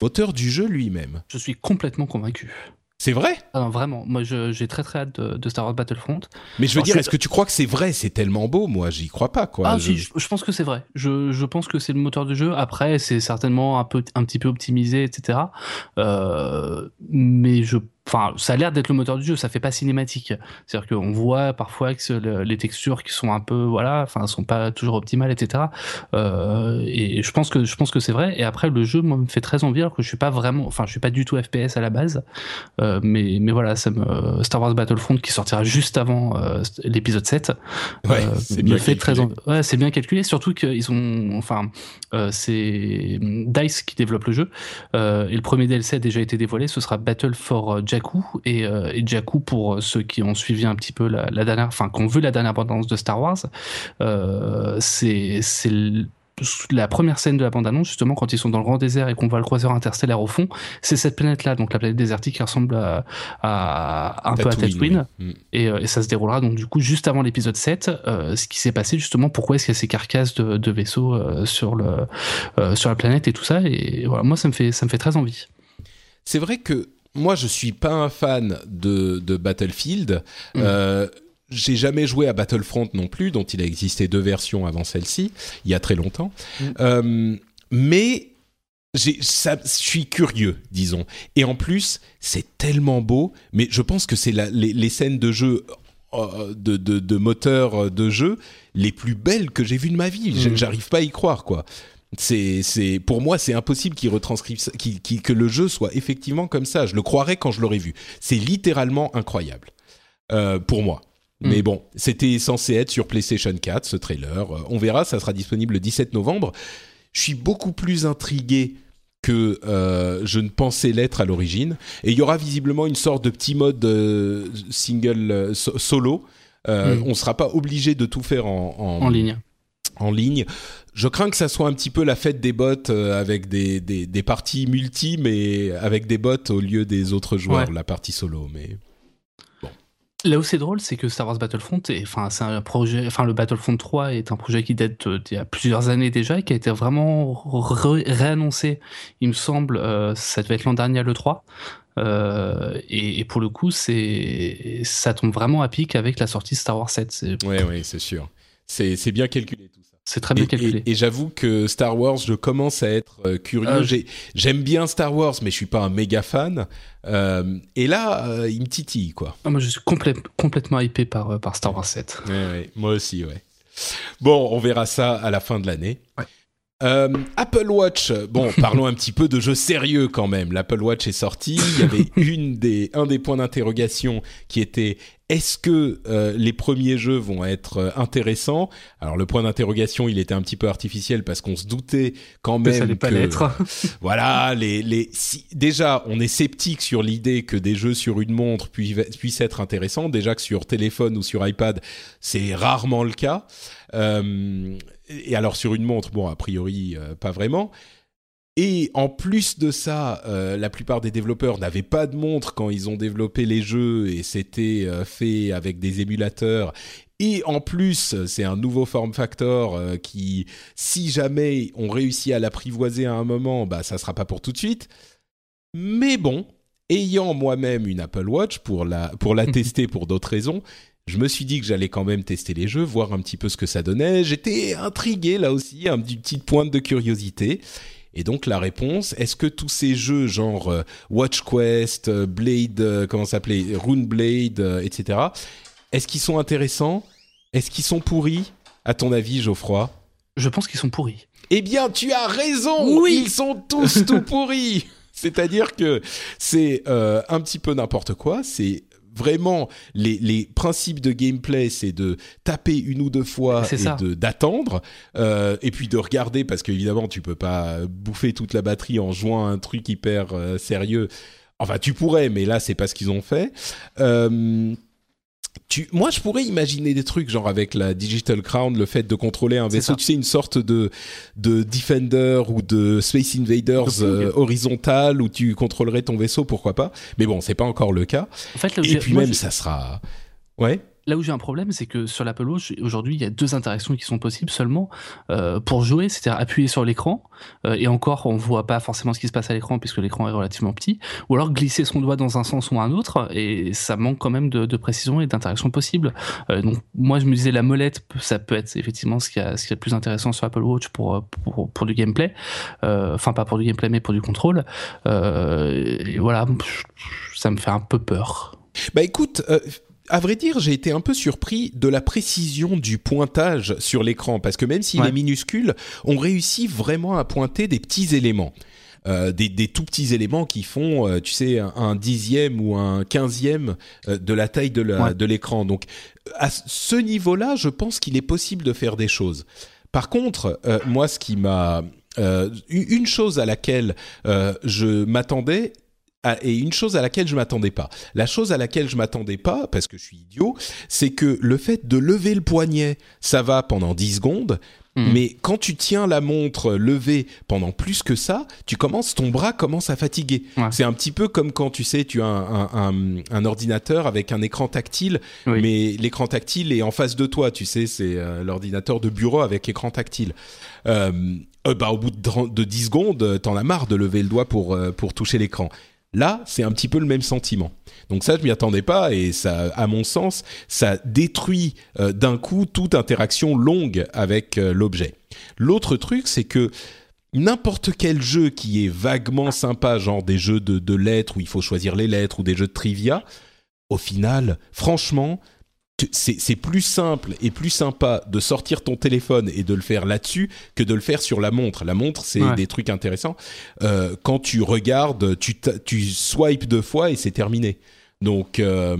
Speaker 1: Moteur du jeu lui-même.
Speaker 2: Je suis complètement convaincu.
Speaker 1: C'est vrai?
Speaker 2: Ah non, vraiment, moi j'ai très très hâte de, de Star Wars Battlefront.
Speaker 1: Mais je veux
Speaker 2: Alors,
Speaker 1: dire,
Speaker 2: je-
Speaker 1: est-ce que tu crois que c'est vrai? C'est tellement beau, moi, j'y crois pas, quoi.
Speaker 2: ah
Speaker 1: Je-
Speaker 2: si, je, je pense que c'est vrai. Je, je pense que c'est le moteur du jeu. Après, c'est certainement un peu, un petit peu optimisé, etc. Euh, mais je, enfin, ça a l'air d'être le moteur du jeu. Ça fait pas cinématique. C'est-à-dire qu'on voit parfois que le- les textures qui sont un peu, voilà, enfin, sont pas toujours optimales, etc. Euh, et je pense que, je pense que c'est vrai. Et après, le jeu, moi, me fait très envie, alors que je suis pas vraiment, enfin, je suis pas du tout FPS à la base. Euh, mais, mais voilà, ça me, Star Wars Battlefront qui sortira juste avant euh, l'épisode 7
Speaker 1: Ouais, c'est
Speaker 2: me
Speaker 1: bien
Speaker 2: fait très
Speaker 1: calculé.
Speaker 2: envie. Ouais, c'est bien calculé, surtout qu'ils ont, enfin, c'est Dice qui développe le jeu. Et le premier DLC a déjà été dévoilé. Ce sera Battle for euh, Jakku et, euh, et Jakku pour ceux qui ont suivi un petit peu la, la dernière, enfin, qui ont vu la dernière bande-annonce de Star Wars. Euh, c'est la première scène de la bande-annonce, justement, quand ils sont dans le grand désert et qu'on voit le croiseur interstellaire au fond, c'est cette planète-là, donc la planète désertique qui ressemble à, à- un peu à Tatooine.
Speaker 1: oui. Mm.
Speaker 2: Et, euh, et ça se déroulera donc du coup juste avant l'épisode 7, euh, ce qui s'est passé justement, pourquoi est-ce qu'il y a ces carcasses de, de vaisseaux euh, sur, le, euh, sur la planète et tout ça. Et voilà, moi ça me fait, ça me fait très envie.
Speaker 1: C'est vrai que moi, je suis pas un fan de, de Battlefield.
Speaker 2: Mm.
Speaker 1: Euh, j'ai jamais joué à Battlefront non plus, dont il a existé deux versions avant celle-ci, il y a très longtemps.
Speaker 2: Mm.
Speaker 1: Euh, mais je suis curieux, disons. Et en plus, c'est tellement beau. Mais je pense que c'est les, les scènes de jeu euh, de, de, de moteur de jeu les plus belles que j'ai vues de ma vie.
Speaker 2: Mm.
Speaker 1: J'arrive pas à y croire, quoi. C'est, pour moi, c'est impossible qu'il retranscrive, qu'il- que le jeu soit effectivement comme ça. Je le croirais quand je l'aurais vu. C'est littéralement incroyable euh, pour moi. Mais
Speaker 2: Mm.
Speaker 1: bon, c'était censé être sur PlayStation 4, ce trailer. Euh, On verra, ça sera disponible le 17 novembre. Je suis beaucoup plus intrigué que euh, je ne pensais l'être à l'origine. Et il y aura visiblement une sorte de petit mode single so- solo.
Speaker 2: Mm.
Speaker 1: On ne sera pas obligé de tout faire en, en,
Speaker 2: En ligne.
Speaker 1: En ligne. Je crains que ça soit un petit peu la fête des bots euh, avec des, des, des parties multi, mais avec des bots au lieu des autres joueurs,
Speaker 2: Ouais.
Speaker 1: la partie solo. Mais
Speaker 2: Là où c'est drôle, c'est que Star Wars Battlefront, enfin, c'est un projet, enfin, le Battlefront 3 est un projet qui date d'il y a plusieurs années déjà et qui a été vraiment réannoncé, il me semble, euh, ça devait être l'an dernier à l'E3. Euh, et, et pour le coup, ça tombe vraiment à pic avec la sortie de Star Wars 7. C'est,
Speaker 1: ouais, c'est sûr. C'est bien calculé tout ça.
Speaker 2: C'est très bien
Speaker 1: Et-
Speaker 2: calculé.
Speaker 1: Et, et j'avoue que Star Wars, je commence à être euh, curieux.
Speaker 2: Ah,
Speaker 1: J'ai- J'aime bien Star Wars, mais je suis pas un méga fan. Euh, et là, euh, il me titille, quoi.
Speaker 2: Ah, moi, je suis complè- complètement hypé par, par Star Wars 7.
Speaker 1: Ouais, ouais, moi aussi, ouais. Bon, on verra ça à la fin de l'année.
Speaker 2: Ouais.
Speaker 1: Euh, Apple Watch, bon, (laughs) parlons un petit peu de jeux sérieux quand même. L'Apple Watch est sorti, il y avait (laughs) une des, un des points d'interrogation qui était est-ce que euh, les premiers jeux vont être euh, intéressants? Alors le point d'interrogation, il était un petit peu artificiel parce qu'on se doutait quand même
Speaker 2: ça allait pas l'être. (laughs)
Speaker 1: voilà, les les si, déjà on est sceptique sur l'idée que des jeux sur une montre puissent puissent être intéressants. Déjà que sur téléphone ou sur iPad, c'est rarement le cas. Euh, et alors sur une montre, bon a priori euh, pas vraiment. Et en plus de ça, euh, la plupart des développeurs n'avaient pas de montre quand ils ont développé les jeux et c'était euh, fait avec des émulateurs. Et en plus, c'est un nouveau form factor euh, qui, si jamais on réussit à l'apprivoiser à un moment, bah ça sera pas pour tout de suite. Mais bon, ayant moi-même une Apple Watch pour la pour la (laughs) tester pour d'autres raisons, je me suis dit que j'allais quand même tester les jeux, voir un petit peu ce que ça donnait. J'étais intrigué là aussi, un petit petite pointe de curiosité. Et donc la réponse, est-ce que tous ces jeux genre euh, Watch Quest, euh, Blade, euh, comment s'appelait, Rune Blade, euh, etc. Est-ce qu'ils sont intéressants? Est-ce qu'ils sont pourris À ton avis, Geoffroy?
Speaker 2: Je pense qu'ils sont pourris.
Speaker 1: Eh bien, tu as raison.
Speaker 2: Oui.
Speaker 1: Ils sont tous tout pourris. (laughs) C'est-à-dire que c'est un petit peu n'importe quoi. C'est vraiment les, les principes de gameplay, c'est de taper une ou deux fois
Speaker 2: C'est
Speaker 1: et d'attendre, euh, et puis de regarder parce qu'évidemment tu peux pas bouffer toute la batterie en jouant à un truc hyper euh, sérieux. Enfin, tu pourrais, mais là c'est pas ce qu'ils ont fait. Euh, tu, moi, je pourrais imaginer des trucs genre avec la Digital Crown, le fait de contrôler un vaisseau, tu sais, une sorte de de Defender ou de Space Invaders euh, horizontal où tu contrôlerais ton vaisseau, pourquoi pas. Mais bon, c'est pas encore le cas.
Speaker 2: En fait, où
Speaker 1: Et puis même, ça sera. Ouais.
Speaker 2: Là où j'ai un problème, c'est que sur l'Apple Watch, aujourd'hui, il y a deux interactions qui sont possibles seulement euh, pour jouer, c'est-à-dire appuyer sur l'écran, euh, et encore, on voit pas forcément ce qui se passe à l'écran puisque l'écran est relativement petit, ou alors glisser son doigt dans un sens ou un autre, et ça manque quand même de, précision et d'interaction possible. Euh, donc, moi, je me disais, la molette, ça peut être effectivement ce qui est le plus intéressant sur Apple Watch pour, pour, du gameplay, enfin, pas pour du gameplay, mais pour du contrôle. Et voilà, ça me fait un peu peur.
Speaker 1: Bah écoute, à vrai dire, j'ai été un peu surpris de la précision du pointage sur l'écran, parce que même s'il
Speaker 2: Ouais.
Speaker 1: est minuscule, on réussit vraiment à pointer des petits éléments. Euh, des, des tout petits éléments qui font, euh, tu sais, un, un dixième ou un quinzième euh, de la taille de
Speaker 2: Ouais.
Speaker 1: l'écran. Donc, à ce niveau-là, je pense qu'il est possible de faire des choses. Par contre, euh, moi, ce qui m'a... euh, une chose à laquelle euh, je m'attendais, et une chose à laquelle je m'attendais pas. La chose à laquelle je m'attendais pas, parce que je suis idiot, c'est que le fait de lever le poignet, ça va pendant 10 secondes,
Speaker 2: Mhm.
Speaker 1: mais quand tu tiens la montre levée pendant plus que ça, tu commences, ton bras commence à fatiguer.
Speaker 2: Ouais.
Speaker 1: C'est un petit peu comme quand tu sais, tu as un, un- un- un ordinateur avec un écran tactile,
Speaker 2: Oui.
Speaker 1: mais l'écran tactile est en face de toi, tu sais, c'est euh, l'ordinateur de bureau avec écran tactile. Euh, euh, bah, au bout de, 30 de 10 secondes, t'en as marre de lever le doigt pour, euh, pour toucher l'écran. Là, c'est un petit peu le même sentiment. Donc ça, je m'y attendais pas et ça, à mon sens, ça détruit euh, d'un coup toute interaction longue avec euh, l'objet. L'autre truc, c'est que n'importe quel jeu qui est vaguement sympa, genre des jeux de, de lettres où il faut choisir les lettres ou des jeux de trivia, au final, franchement, c'est plus simple et plus sympa de sortir ton téléphone et de le faire là-dessus que de le faire sur la montre. La montre, c'est
Speaker 2: Ouais.
Speaker 1: des trucs intéressants. Euh, quand tu regardes, tu, tu swipes deux fois et c'est terminé. Donc euh,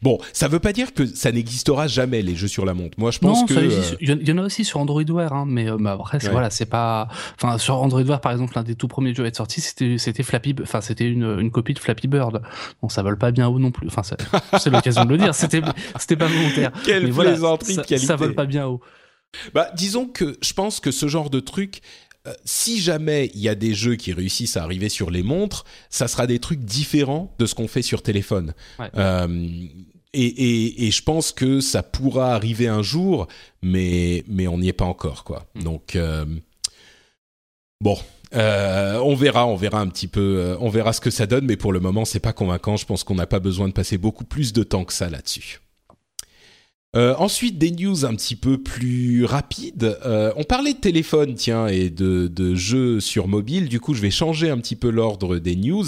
Speaker 1: bon, ça veut pas dire que ça n'existera jamais les jeux sur la montre. Moi, je pense
Speaker 2: non,
Speaker 1: que euh,
Speaker 2: il y en- a aussi sur Android Wear, hein, mais, euh, mais après, c'est-
Speaker 1: Ouais.
Speaker 2: voilà, c'est pas. Enfin, sur Android Wear, par exemple, l'un des tout premiers jeux à être sorti, c'était Flappy, enfin, c'était une, une copie de Flappy Bird. Bon, ça vole pas bien haut non plus. Enfin, c'est l'occasion de le dire. C'était pas volontaire. (laughs)
Speaker 1: quelle
Speaker 2: mais voilà,
Speaker 1: plaisanterie
Speaker 2: ça,
Speaker 1: de qualité.
Speaker 2: ça vole pas bien haut.
Speaker 1: Bah, disons que je pense que ce genre de truc, euh, si jamais il y a des jeux qui réussissent à arriver sur les montres, ça sera des trucs différents de ce qu'on fait sur téléphone.
Speaker 2: Ouais.
Speaker 1: Euh, et, et, et je pense que ça pourra arriver un jour, mais, mais on n'y est pas encore, quoi.
Speaker 2: Mm.
Speaker 1: Donc, euh, bon. Euh, on verra, on verra un petit peu, euh, on verra ce que ça donne, mais pour le moment, c'est pas convaincant. Je pense qu'on n'a pas besoin de passer beaucoup plus de temps que ça là-dessus. Euh, ensuite, des news un petit peu plus rapides. Euh, on parlait de téléphone, tiens, et de, de jeux sur mobile. Du coup, je vais changer un petit peu l'ordre des news.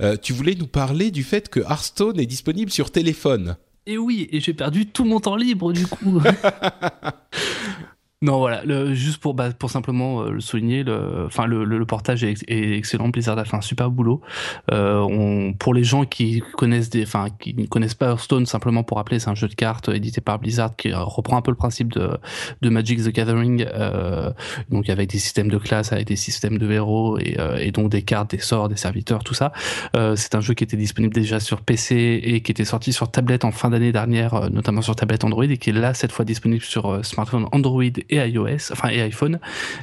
Speaker 1: Euh, tu voulais nous parler du fait que Hearthstone est disponible sur téléphone.
Speaker 2: Et oui, et j'ai perdu tout mon temps libre du coup. (laughs) Non, voilà, le, juste pour, bah, pour simplement euh, le souligner, le, enfin, le, le, portage est, est, excellent. Blizzard a fait un super boulot. Euh, on, pour les gens qui connaissent des, enfin, qui ne connaissent pas Hearthstone, simplement pour rappeler, c'est un jeu de cartes édité par Blizzard qui reprend un peu le principe de, de Magic the Gathering, euh, donc avec des systèmes de classe, avec des systèmes de héros et, euh, et donc des cartes, des sorts, des serviteurs, tout ça. Euh, c'est un jeu qui était disponible déjà sur PC et qui était sorti sur tablette en fin d'année dernière, notamment sur tablette Android et qui est là cette fois disponible sur smartphone Android iOS, enfin et iPhone,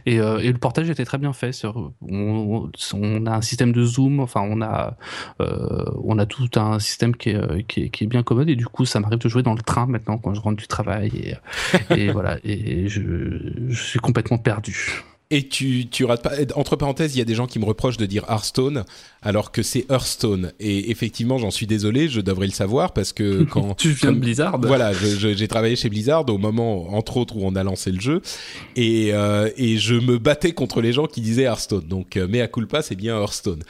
Speaker 2: et, euh, et, le portage était très bien fait. On, on, a un système de zoom, enfin on a euh, on a tout un système qui est, qui est, qui est bien commode et du coup ça m'arrive de jouer dans le train maintenant quand je rentre du travail et, et (laughs) voilà et je suis complètement perdu.
Speaker 1: Et tu, tu rates pas. Entre parenthèses, il y a des gens qui me reprochent de dire Hearthstone alors que c'est Hearthstone. Et effectivement, j'en suis désolé, je devrais le savoir parce que (laughs) quand
Speaker 2: tu viens de Blizzard.
Speaker 1: Voilà, j'ai travaillé chez Blizzard au moment, entre autres, où on a lancé le jeu, et euh, et je me battais contre les gens qui disaient Hearthstone. Donc, euh, mea culpa, c'est bien Hearthstone.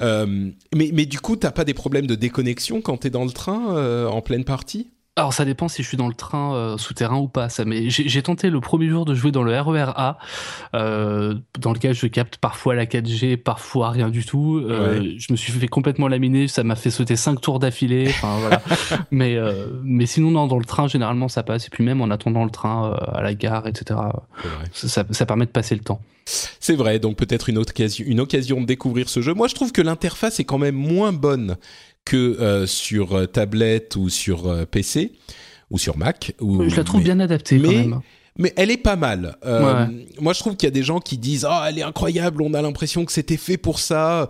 Speaker 1: Euh, mais mais du coup, t'as pas des problèmes de déconnexion quand t'es dans le train euh, en pleine partie?
Speaker 2: Alors ça dépend si je suis dans le train euh, souterrain ou pas. Ça, mais j'ai tenté le premier jour de jouer dans le RER A, euh, dans lequel je capte parfois la 4G, parfois rien du tout. Euh, Je me suis fait complètement laminer, ça m'a fait sauter cinq tours d'affilée. Enfin voilà. (laughs) mais mais sinon non, dans le train généralement ça passe. Et puis même en attendant le train à la gare, etc. Ça, ça, permet de passer le temps.
Speaker 1: C'est vrai, donc peut-être une, occasion, une occasion de découvrir ce jeu. Moi, je trouve que l'interface est quand même moins bonne que euh, sur euh, tablette ou sur euh, PC ou sur Mac. Ou,
Speaker 2: je la trouve bien adaptée
Speaker 1: mais,
Speaker 2: quand même.
Speaker 1: Mais elle est pas mal. Euh, ouais. Moi, je trouve qu'il y a des gens qui disent ah oh, elle est incroyable, on a l'impression que c'était fait pour ça.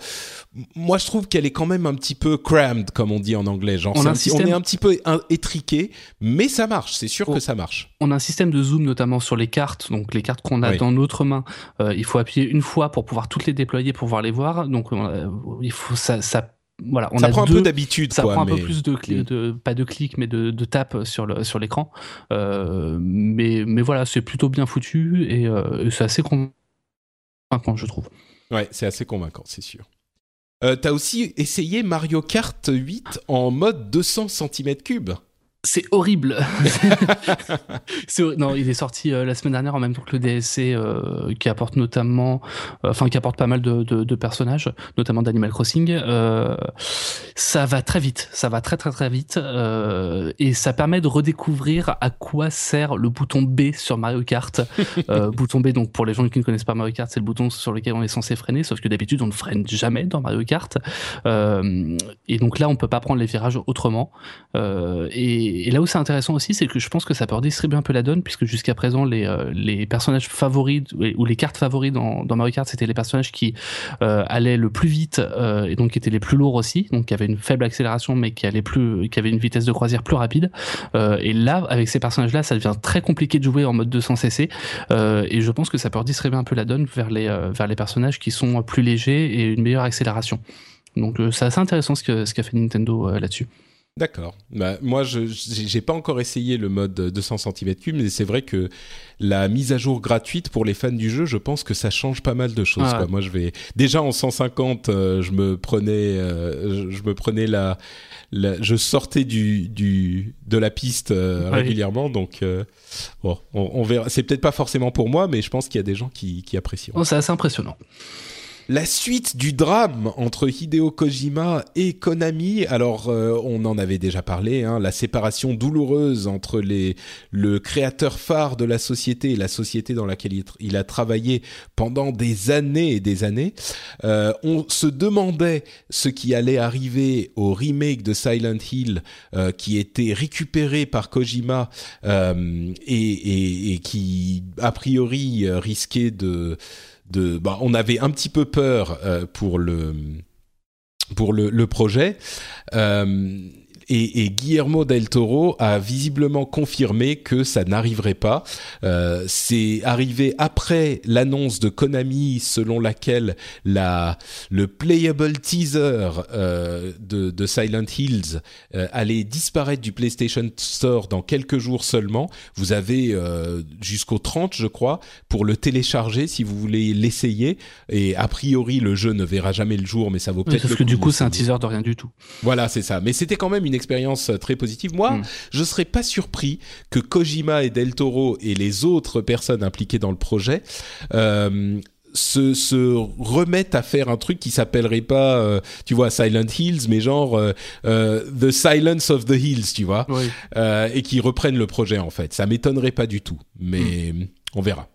Speaker 1: Moi, je trouve qu'elle est quand même un petit peu crammed, comme on dit en anglais. Genre, on, un système... on est un petit peu étriqué, mais ça marche. C'est sûr oh. que ça marche.
Speaker 2: On a un système de zoom notamment sur les cartes, donc les cartes qu'on a oui. dans notre main. Euh, il faut appuyer une fois pour pouvoir toutes les déployer, pour pouvoir les voir. Donc, il faut ça, ça voilà, on
Speaker 1: ça
Speaker 2: a
Speaker 1: prend
Speaker 2: deux,
Speaker 1: un peu d'habitude.
Speaker 2: Ça
Speaker 1: quoi,
Speaker 2: prend un
Speaker 1: mais...
Speaker 2: peu plus de, cli- de pas de clics, mais de, de tapes sur le sur l'écran. Euh, mais mais voilà, c'est plutôt bien foutu et, euh, et c'est assez convaincant, je trouve.
Speaker 1: Ouais, c'est assez convaincant, c'est sûr. Euh, T'as aussi essayé Mario Kart 8 en mode 200 cm3
Speaker 2: c'est horrible. (laughs) non, il est sorti euh, la semaine dernière en même temps que le DSC euh, qui apporte notamment, euh, enfin qui apporte pas mal de, de, de personnages, notamment d'Animal Crossing. Ça va très vite, ça va très très très vite et ça permet de redécouvrir à quoi sert le bouton B sur Mario Kart. (laughs) bouton B, donc pour les gens qui ne connaissent pas Mario Kart, c'est le bouton sur lequel on est censé freiner, sauf que d'habitude on ne freine jamais dans Mario Kart. et donc là, on peut pas prendre les virages autrement. et et là où c'est intéressant aussi, c'est que je pense que ça peut redistribuer un peu la donne, puisque jusqu'à présent, les, euh, personnages favoris ou les cartes favoris dans, Mario Kart, c'était les personnages qui euh, allaient le plus vite euh, et donc qui étaient les plus lourds aussi, donc qui avaient une faible accélération, mais qui allaient plus, qui avaient une vitesse de croisière plus rapide. et là, avec ces personnages-là, ça devient très compliqué de jouer en mode 200 cc. et je pense que ça peut redistribuer un peu la donne vers les, vers les personnages qui sont plus légers et une meilleure accélération. Donc c'est assez intéressant ce que ce qu'a fait Nintendo là-dessus.
Speaker 1: D'accord. Bah, moi, je j'ai pas encore essayé le mode 200 cm3, mais c'est vrai que la mise à jour gratuite pour les fans du jeu, je pense que ça change pas mal de choses. Ah. Moi, je vais déjà en 150, euh, je me prenais, euh, je, me prenais la, la, je sortais du, du de la piste euh, régulièrement, donc bon, on, on verra. C'est peut-être pas forcément pour moi, mais je pense qu'il y a des gens qui, qui apprécient.
Speaker 2: Oh, c'est assez impressionnant
Speaker 1: la suite du drame entre Hideo Kojima et Konami. Alors, euh, on en avait déjà parlé, hein, la séparation douloureuse entre les, le créateur phare de la société et la société dans laquelle il, a travaillé pendant des années et des années. Euh, on se demandait ce qui allait arriver au remake de Silent Hill, euh, qui était récupéré par Kojima euh, et, et, qui, a priori, risquait de de bah, on avait un petit peu peur euh, pour le pour le, projet. Euh, et, et, Guillermo del Toro a visiblement confirmé que ça n'arriverait pas. Euh, c'est arrivé après l'annonce de Konami selon laquelle la, le playable teaser euh, de, de, Silent Hills euh, allait disparaître du PlayStation Store dans quelques jours seulement. Vous avez euh, jusqu'au 30, je crois, pour le télécharger si vous voulez l'essayer. Et a priori, le jeu ne verra jamais le jour, mais ça vaut peut-être.
Speaker 2: Oui, parce que du coup, c'est un teaser de rien du tout.
Speaker 1: Voilà, c'est ça. Mais c'était quand même une expérience très positive. Moi,
Speaker 2: Mm.
Speaker 1: je serais pas surpris que Kojima et Del Toro et les autres personnes impliquées dans le projet euh, se, se remettent à faire un truc qui s'appellerait pas, euh, tu vois, Silent Hills, mais genre euh, euh, The Silence of the Hills, tu vois,
Speaker 2: Oui.
Speaker 1: euh, et qui reprennent le projet en fait. Ça m'étonnerait pas du tout, mais on verra.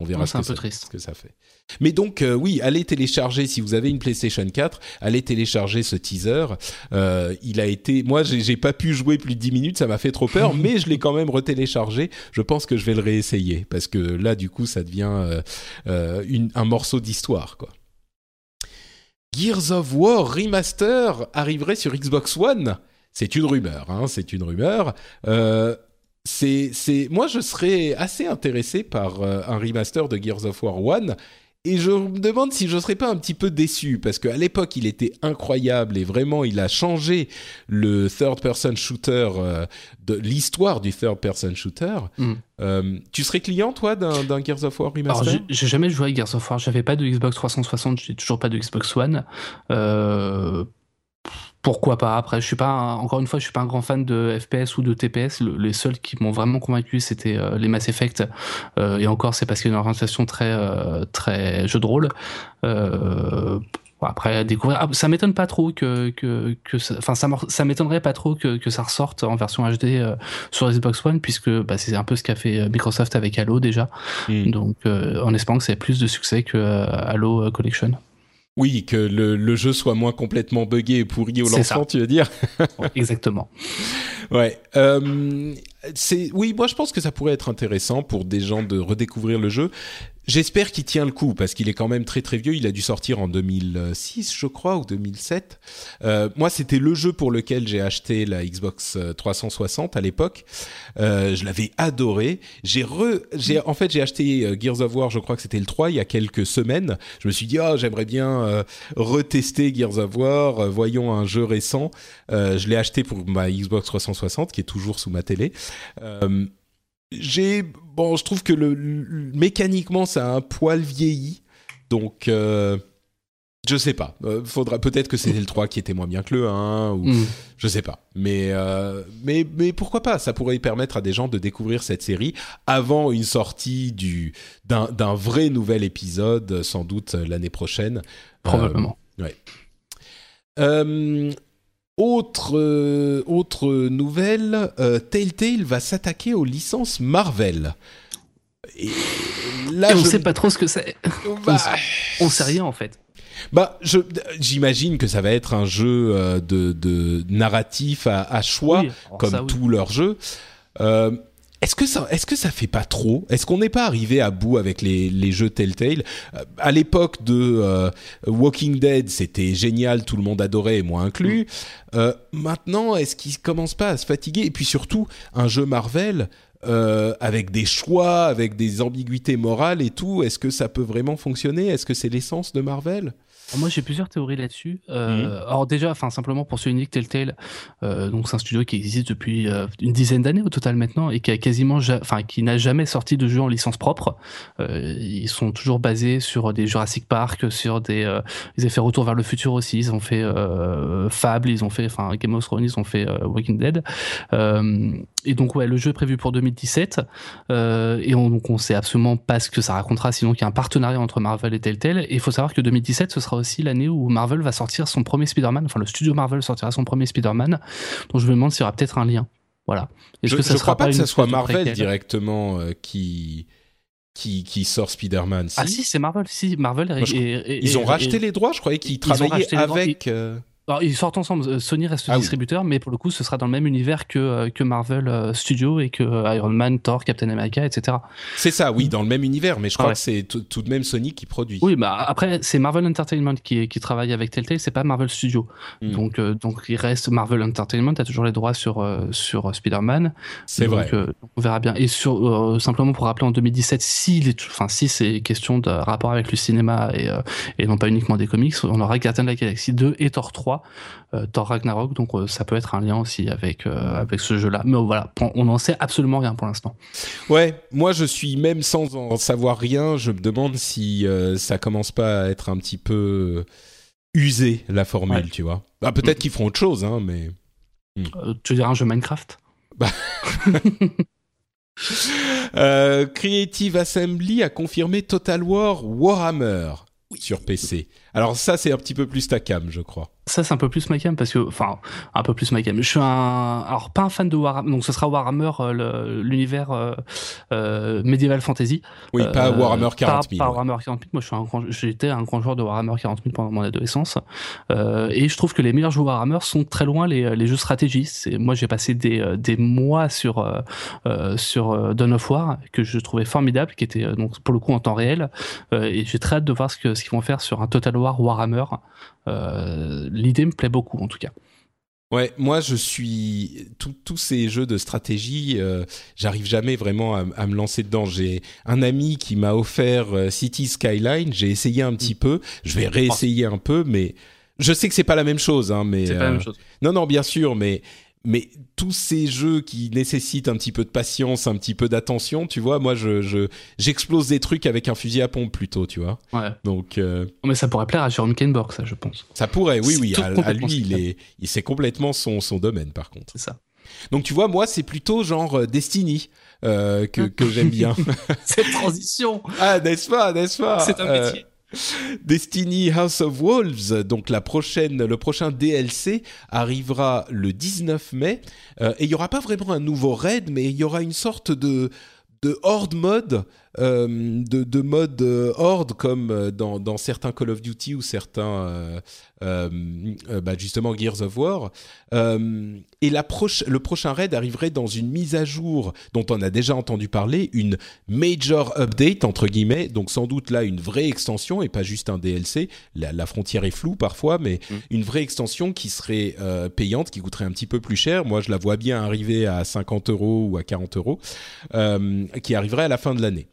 Speaker 1: On verra
Speaker 2: Ouais,
Speaker 1: ce
Speaker 2: c'est
Speaker 1: que,
Speaker 2: un peu
Speaker 1: ça,
Speaker 2: triste.
Speaker 1: ce que ça fait. Mais donc, euh, oui, allez télécharger, si vous avez une PlayStation 4, allez télécharger ce teaser. Euh, il a été... Moi, j'ai pas pu jouer plus de 10 minutes, ça m'a fait trop peur, (laughs) mais je l'ai quand même retéléchargé. Je pense que je vais le réessayer, parce que là, du coup, ça devient euh, une, un morceau d'histoire, quoi. Gears of War Remaster arriverait sur Xbox One c'est une rumeur, hein, c'est une rumeur. Euh, c'est, c'est, moi, je serais assez intéressé par euh, un remaster de Gears of War 1. Et je me demande si je serais pas un petit peu déçu, parce qu'à l'époque, il était incroyable et vraiment, il a changé le third-person shooter, euh, de l'histoire du third-person shooter.
Speaker 2: Mm.
Speaker 1: Euh, tu serais client, toi, d'un, Gears of War
Speaker 2: Alors,
Speaker 1: remaster
Speaker 2: j'ai- j'ai jamais joué à Gears of War. J'avais pas de Xbox 360, j'ai toujours pas de Xbox One. Euh, pourquoi pas Après, je suis pas un- encore une fois, je suis pas un grand fan de FPS ou de TPS. Le- les seuls qui m'ont vraiment convaincu, c'était euh, les Mass Effect. Euh, et encore, c'est parce qu'il y a une orientation très euh, très jeu de rôle. Euh, après, à découvrir. Ah, ça m'étonne pas trop que que que ça- enfin ça, m'étonnerait pas trop que que ça ressorte en version HD euh, sur Xbox One puisque bah, c'est un peu ce qu'a fait Microsoft avec Halo déjà.
Speaker 1: Mm.
Speaker 2: Donc, euh, en espérant que ça ait plus de succès que euh, Halo Collection.
Speaker 1: Oui, que le, le jeu soit moins complètement buggé et pourri au lancement, tu veux dire (laughs)
Speaker 2: Exactement.
Speaker 1: Ouais. Euh, c'est oui, moi je pense que ça pourrait être intéressant pour des gens de redécouvrir le jeu. J'espère qu'il tient le coup parce qu'il est quand même très très vieux. Il a dû sortir en 2006, je crois, ou 2007. Euh, moi, c'était le jeu pour lequel j'ai acheté la Xbox euh, 360 à l'époque. Euh, je l'avais adoré. J'ai re, j'ai en fait j'ai acheté euh, Gears of War. Je crois que c'était le 3 il y a quelques semaines. Je me suis dit oh j'aimerais bien euh, retester Gears of War. Euh, voyons un jeu récent. Euh, je l'ai acheté pour ma Xbox 360 qui est toujours sous ma télé. Euh, j'ai bon, je trouve que le, le- mécaniquement ça a un poil vieilli, donc euh, je sais pas. Euh, faudra peut-être que c'était le 3 qui était moins bien que le 1 ou
Speaker 2: Mm.
Speaker 1: je sais pas. Mais euh, mais mais pourquoi pas? Ça pourrait permettre à des gens de découvrir cette série avant une sortie du d'un d'un vrai nouvel épisode, sans doute euh, l'année prochaine.
Speaker 2: Probablement.
Speaker 1: Euh, autre, euh, autre nouvelle, euh, Telltale va s'attaquer aux licences Marvel. Et là,
Speaker 2: Et on
Speaker 1: je-
Speaker 2: sait pas trop ce que c'est.
Speaker 1: Bah,
Speaker 2: On sait rien en fait.
Speaker 1: bah, j'imagine que ça va être un jeu euh, de, de narratif à, à choix,
Speaker 2: Oui,
Speaker 1: comme
Speaker 2: ça, oui.
Speaker 1: tous leurs jeux. Euh, est-ce que ça, est-ce que ça fait pas trop? Est-ce qu'on n'est pas arrivé à bout avec les, les jeux Telltale? Euh, À l'époque de euh, Walking Dead, c'était génial, tout le monde adorait, moi inclus.
Speaker 2: Mm.
Speaker 1: Euh, maintenant, est-ce qu'ils commencent pas à se fatiguer? Et puis surtout, un jeu Marvel. euh, avec des choix, avec des ambiguïtés morales et tout, est-ce que ça peut vraiment fonctionner? Est-ce que c'est l'essence de Marvel?
Speaker 2: Moi, j'ai plusieurs théories là-dessus. Euh, Alors déjà, enfin simplement pour ce unique Telltale, euh, donc c'est un studio qui existe depuis euh, une dizaine d'années au total maintenant et qui a quasiment, enfin qui n'a jamais sorti de jeu en licence propre. Euh, ils sont toujours basés sur des Jurassic Park, sur des, ils ont fait Retour vers le futur aussi. Ils ont fait Fable, ils ont fait, enfin Game of Thrones, ils ont fait Walking Dead. Et donc ouais, le jeu est prévu pour 2017 euh, et on, donc on sait absolument pas ce que ça racontera, sinon qu'il y a un partenariat entre Marvel et Telltale. Et il faut savoir que 2017 ce sera aussi l'année où Marvel va sortir son premier Spider-Man, enfin le studio Marvel sortira son premier Spider-Man. Donc je me demande s'il y aura peut-être un lien. Voilà. Est-ce
Speaker 1: Je,
Speaker 2: que ça
Speaker 1: je
Speaker 2: sera
Speaker 1: crois pas que ça soit Marvel directement euh, qui, qui qui sort Spider-Man. Si
Speaker 2: Ah si, c'est Marvel. Si Marvel.
Speaker 1: Moi, je-
Speaker 2: et- et-
Speaker 1: Ils
Speaker 2: et-
Speaker 1: ont racheté
Speaker 2: et-
Speaker 1: les droits. Je croyais qu'ils travaillaient avec. euh,
Speaker 2: Alors, ils sortent ensemble. Euh, Sony reste
Speaker 1: Ah oui.
Speaker 2: distributeur, mais pour le coup, ce sera dans le même univers que, euh, que Marvel euh, Studio et que Iron Man, Thor, Captain America, etc.
Speaker 1: C'est ça, oui, dans le même univers, mais je crois
Speaker 2: Ah ouais.
Speaker 1: que c'est tout, de même Sony qui produit.
Speaker 2: Oui, bah après, c'est Marvel Entertainment qui, qui travaille avec Telltale, c'est pas Marvel Studio.
Speaker 1: Hmm.
Speaker 2: Donc, euh, donc, il reste Marvel Entertainment, a toujours les droits sur, euh, sur Spider-Man.
Speaker 1: c'est vrai.
Speaker 2: euh, on verra bien. Et sur, simplement pour rappeler, en 2017, si, enfin, si c'est question de rapport avec le cinéma et, et non pas uniquement des comics, on aura Gardien de la Galaxie 2 et Thor 3, euh, Thor Ragnarok. Donc, euh, ça peut être un lien aussi avec, euh, avec ce jeu-là. Mais voilà, on n'en sait absolument rien pour l'instant.
Speaker 1: Ouais, moi je suis même sans en savoir rien, je me demande si ça commence pas à être un petit peu usé la formule,
Speaker 2: Ouais.
Speaker 1: tu vois. Bah, peut-être qu'ils feront autre chose, hein, mais
Speaker 2: Euh, tu veux dire un jeu Minecraft? (laughs)
Speaker 1: Euh, Creative Assembly a confirmé Total War Warhammer sur PC. Alors ça, c'est un petit peu plus ta cam, je crois.
Speaker 2: Ça, c'est un peu plus ma cam parce que, enfin, un peu plus ma cam. Je suis un, alors pas un fan de Warhammer, donc ce sera Warhammer, euh, l'univers euh, euh, medieval fantasy.
Speaker 1: Oui, pas
Speaker 2: Euh,
Speaker 1: Warhammer 40 000.
Speaker 2: Pas, pas
Speaker 1: ouais.
Speaker 2: Warhammer 40 000. Moi, je suis un grand, j'étais un grand joueur de Warhammer 40 000 pendant mon adolescence. Euh, et je trouve que les meilleurs jeux Warhammer sont très loin les, les jeux stratégie. C'est, moi, j'ai passé des, des mois sur, sur Dawn of War, que je trouvais formidable, qui était donc pour le coup en temps réel. Euh, et j'ai très hâte de voir ce, que, ce qu'ils vont faire sur un Total War Warhammer. Euh, l'idée me plaît beaucoup, en tout cas.
Speaker 1: Ouais, moi je suis tous ces jeux de stratégie, euh, j'arrive jamais vraiment à, à me lancer dedans. J'ai un ami qui m'a offert euh, City Skyline, j'ai essayé un petit peu, je vais réessayer un peu, mais je sais que c'est pas la même chose, hein, mais
Speaker 2: C'est pas la même chose.
Speaker 1: non non bien sûr, mais mais tous ces jeux qui nécessitent un petit peu de patience, un petit peu d'attention, tu vois, moi je je j'explose des trucs avec un fusil à pompe plutôt, tu vois.
Speaker 2: Ouais.
Speaker 1: Donc euh,
Speaker 2: Mais ça pourrait plaire à Jérôme Kenborg, ça, je pense.
Speaker 1: ça pourrait, oui oui, à, lui il est il c'est complètement son son domaine par contre.
Speaker 2: C'est ça.
Speaker 1: Donc tu vois, moi c'est plutôt genre euh, Destiny euh, que, que j'aime bien. (laughs)
Speaker 2: Cette transition,
Speaker 1: ah, n'est-ce pas, n'est-ce pas
Speaker 2: c'est un
Speaker 1: Euh,
Speaker 2: métier. (laughs)
Speaker 1: Destiny House of Wolves, donc la prochaine, le prochain DLC arrivera le 19 mai. Euh, et il y aura pas vraiment un nouveau raid, mais il y aura une sorte de de horde mode, euh, de, de mode euh, horde comme euh, dans, dans certains Call of Duty ou certains euh, bah, justement Gears of War. Et la proche, le prochain raid arriverait dans une mise à jour dont on a déjà entendu parler, une major update entre guillemets, donc sans doute là une vraie extension et pas juste un DLC. La, la frontière est floue parfois, mais
Speaker 2: Mm.
Speaker 1: une vraie extension qui serait payante, qui coûterait un petit peu plus cher. Moi, je la vois bien arriver à 50 euros ou à 40 euros, qui arriverait à la fin de l'année.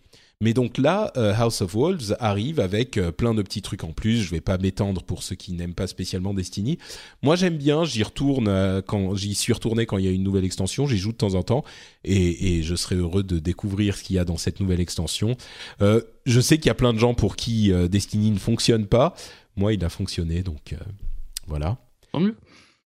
Speaker 1: Mais donc là, euh, House of Wolves arrive avec euh, plein de petits trucs en plus. Je vais pas m'étendre pour ceux qui n'aiment pas spécialement Destiny. Moi, j'aime bien. J'y retourne euh, quand j'y suis retourné quand il y a une nouvelle extension. J'y joue de temps en temps et, et je serai heureux de découvrir ce qu'il y a dans cette nouvelle extension. Je sais qu'il y a plein de gens pour qui Destiny ne fonctionne pas. Moi, il a fonctionné, donc voilà.
Speaker 2: Tant mieux.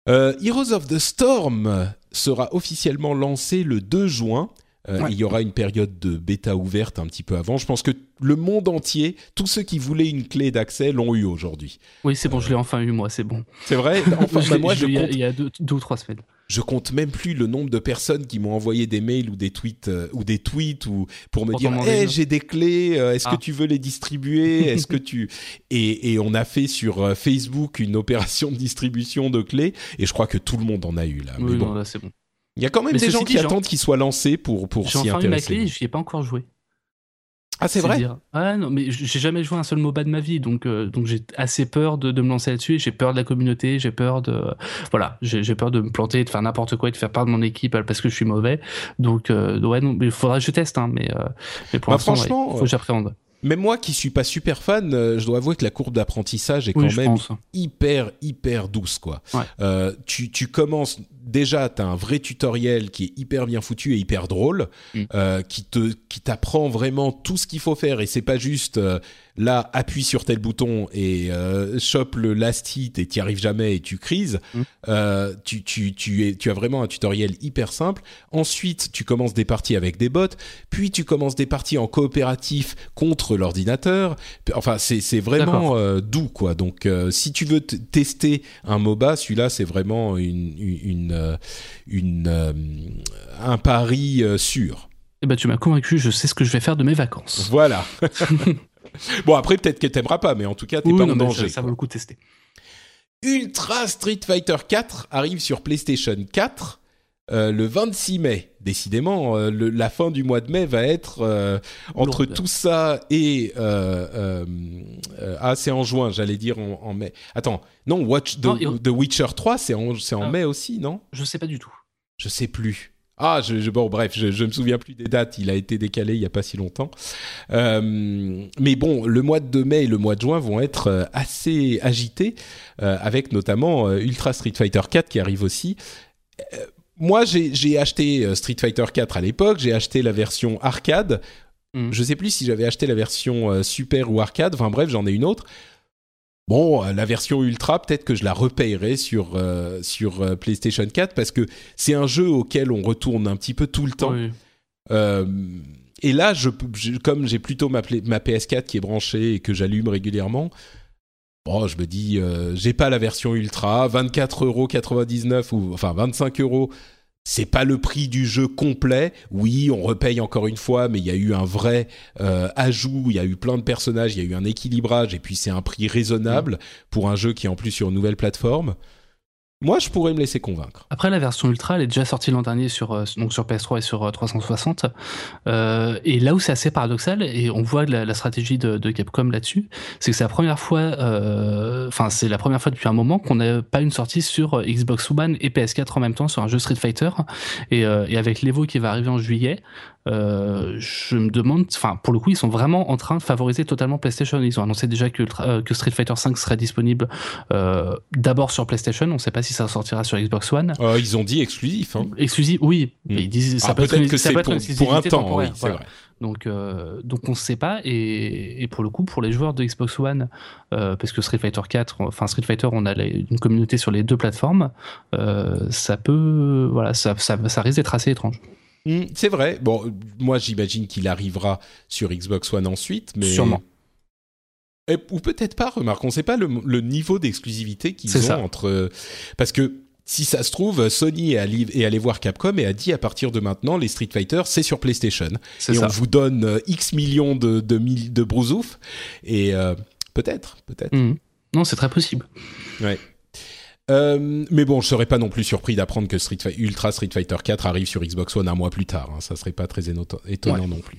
Speaker 1: Heroes of the Storm sera officiellement lancé le 2 juin. Euh,
Speaker 2: Ouais.
Speaker 1: Il y aura une période de bêta ouverte un petit peu avant. Je pense que le monde entier, tous ceux qui voulaient une clé d'accès l'ont eu aujourd'hui.
Speaker 2: Oui, c'est bon, je l'ai enfin eu, moi, c'est bon.
Speaker 1: C'est vrai? Enfin, (laughs)
Speaker 2: Je
Speaker 1: bah, moi,
Speaker 2: je
Speaker 1: je
Speaker 2: l'ai eu il y a-
Speaker 1: compte,
Speaker 2: il y a deux, deux ou trois semaines.
Speaker 1: je compte même plus le nombre de personnes qui m'ont envoyé des mails ou des tweets euh, ou des tweets ou pour me
Speaker 2: Pour
Speaker 1: dire hey,
Speaker 2: une-
Speaker 1: j'ai des clés euh, est-ce
Speaker 2: Ah.
Speaker 1: que tu veux les distribuer? Est-ce que tu (laughs) et, et on a fait sur euh, Facebook une opération de distribution de clés et je crois que tout le monde en a eu là mais
Speaker 2: Oui,
Speaker 1: bon
Speaker 2: non, là, c'est bon.
Speaker 1: Il y a quand même
Speaker 2: Mais
Speaker 1: des gens qui
Speaker 2: j'ai-
Speaker 1: attendent qu'ils soient lancés pour pour
Speaker 2: J'ai
Speaker 1: s'y
Speaker 2: enfin eu ma
Speaker 1: intéresser
Speaker 2: je n'y ai pas encore joué.
Speaker 1: ah c'est vrai?
Speaker 2: dire- Ah non, mais j'ai jamais joué un seul MOBA de ma vie, donc euh, donc j'ai assez peur de, de me lancer là-dessus. J'ai peur de la communauté, j'ai peur de voilà, j'ai j'ai peur de me planter, de faire n'importe quoi et de faire perdre mon équipe euh, parce que je suis mauvais. Donc euh, ouais, non, mais il faudra que je teste, hein, mais euh, mais pour
Speaker 1: Bah,
Speaker 2: l'instant, ouais,
Speaker 1: franchement,
Speaker 2: faut que j'appréhende.
Speaker 1: même moi qui suis pas super fan euh, je dois avouer que la courbe d'apprentissage est
Speaker 2: Oui,
Speaker 1: quand même
Speaker 2: pense.
Speaker 1: hyper hyper douce quoi.
Speaker 2: Ouais.
Speaker 1: Euh, tu tu commences déjà t'as un vrai tutoriel qui est hyper bien foutu et hyper drôle
Speaker 2: Mm.
Speaker 1: euh, qui te qui t'apprend vraiment tout ce qu'il faut faire et c'est pas juste euh, là appuie sur tel bouton et euh, chope le last hit et t'y arrives jamais et tu crises.
Speaker 2: Mm.
Speaker 1: Euh, tu tu tu es tu as vraiment un tutoriel hyper simple. Ensuite tu commences des parties avec des bots, puis tu commences des parties en coopératif contre l'ordinateur. Enfin c'est vraiment doux quoi. Donc si tu veux tester un MOBA, celui-là c'est vraiment une une une, euh, une, un pari euh, sûr.
Speaker 2: Eh ben tu m'as convaincu, je sais ce que je vais faire de mes vacances.
Speaker 1: Voilà. (laughs) bon après peut-être que t'aimeras pas, mais en tout cas t'es
Speaker 2: Oui,
Speaker 1: pas
Speaker 2: non,
Speaker 1: en danger.
Speaker 2: ça, ça vaut le coup de tester.
Speaker 1: Ultra Street Fighter 4 arrive sur PlayStation 4 euh, le 26 mai. Décidément, euh, le- la fin du mois de mai va être euh, entre
Speaker 2: Lourde.
Speaker 1: tout ça et euh, ah c'est en juin, j'allais dire en, en mai. Attends, non, Watch the,
Speaker 2: Non, il-
Speaker 1: The Witcher 3 c'est en c'est en
Speaker 2: Ah.
Speaker 1: mai aussi, non?
Speaker 2: Je sais pas du tout.
Speaker 1: Je sais plus. Ah, je, je- bon, bref, je, je me souviens plus des dates. Il a été décalé il y a pas si longtemps. Euh, mais bon, le mois de mai et le mois de juin vont être assez agités, euh, avec notamment euh, Ultra Street Fighter 4 qui arrive aussi. Euh, moi, j'ai acheté euh, Street Fighter 4 à l'époque. J'ai acheté la version arcade.
Speaker 2: Mhm.
Speaker 1: Je sais plus si j'avais acheté la version euh, super ou arcade. Enfin bref, j'en ai une autre. Bon, la version ultra, peut-être que je la repayerai sur sur PlayStation 4 parce que c'est un jeu auquel on retourne un petit peu tout le temps. et là, je, comme j'ai plutôt ma, ma, PS4 qui est branchée et que j'allume régulièrement, bon, je me dis, j'ai pas la version ultra, 24,99€ ou enfin 25 euros c'est pas le prix du jeu complet. Oui, on repaye encore une fois, mais il y a eu un vrai euh, ajout, il y a eu plein de personnages, il y a eu un équilibrage, et puis c'est un prix raisonnable mmh. pour un jeu qui est en plus sur une nouvelle plateforme. Moi, je pourrais me laisser convaincre.
Speaker 2: Après, la version Ultra, elle est déjà sortie l'an dernier sur, euh, donc sur PS3 et sur 360. Euh, euh, et là où c'est assez paradoxal, et on voit la, stratégie de, Capcom là-dessus, c'est que c'est la première fois, enfin, c'est la première fois depuis un moment qu'on n'a pas une sortie sur Xbox One et PS4 en même temps sur un jeu Street Fighter. Et, et avec l'Evo qui va arriver en juillet, euh, je me demande, enfin pour le coup ils sont vraiment en train de favoriser totalement PlayStation. Ils ont annoncé déjà que, euh, que Street Fighter 5 serait disponible euh, d'abord sur PlayStation. On ne sait pas si ça sortira sur Xbox One.
Speaker 1: ils ont dit exclusif. Hein.
Speaker 2: Exclusif, oui.
Speaker 1: Hmm. Ils disent ça ah, peut être que c'est pour, un temps. Oui, c'est vrai.
Speaker 2: Donc, donc on ne sait pas. Et, et, pour le coup, pour les joueurs de Xbox One, parce que Street Fighter 4, enfin Street Fighter, on a une communauté sur les deux plateformes, ça peut, voilà, ça, ça, ça risque d'être assez étrange.
Speaker 1: Hmm, c'est vrai. Bon, moi j'imagine qu'il arrivera sur Xbox One ensuite, mais
Speaker 2: sûrement.
Speaker 1: ou peut-être pas. Remarque, on ne sait pas le, niveau d'exclusivité qu'ils ont entre. Parce que si ça se trouve, Sony est allé, voir Capcom et a dit à partir de maintenant, les Street Fighter, c'est sur PlayStation. Et on vous donne euh, X millions de, de, de brousouf. Et euh, peut-être, peut-être.
Speaker 2: Hmm. Non, c'est très possible.
Speaker 1: Ouais. Euh, mais bon, je serais pas non plus surpris d'apprendre que Street Ultra Street Fighter 4 arrive sur Xbox One un mois plus tard. Hein. Ça serait pas très étonnant non plus.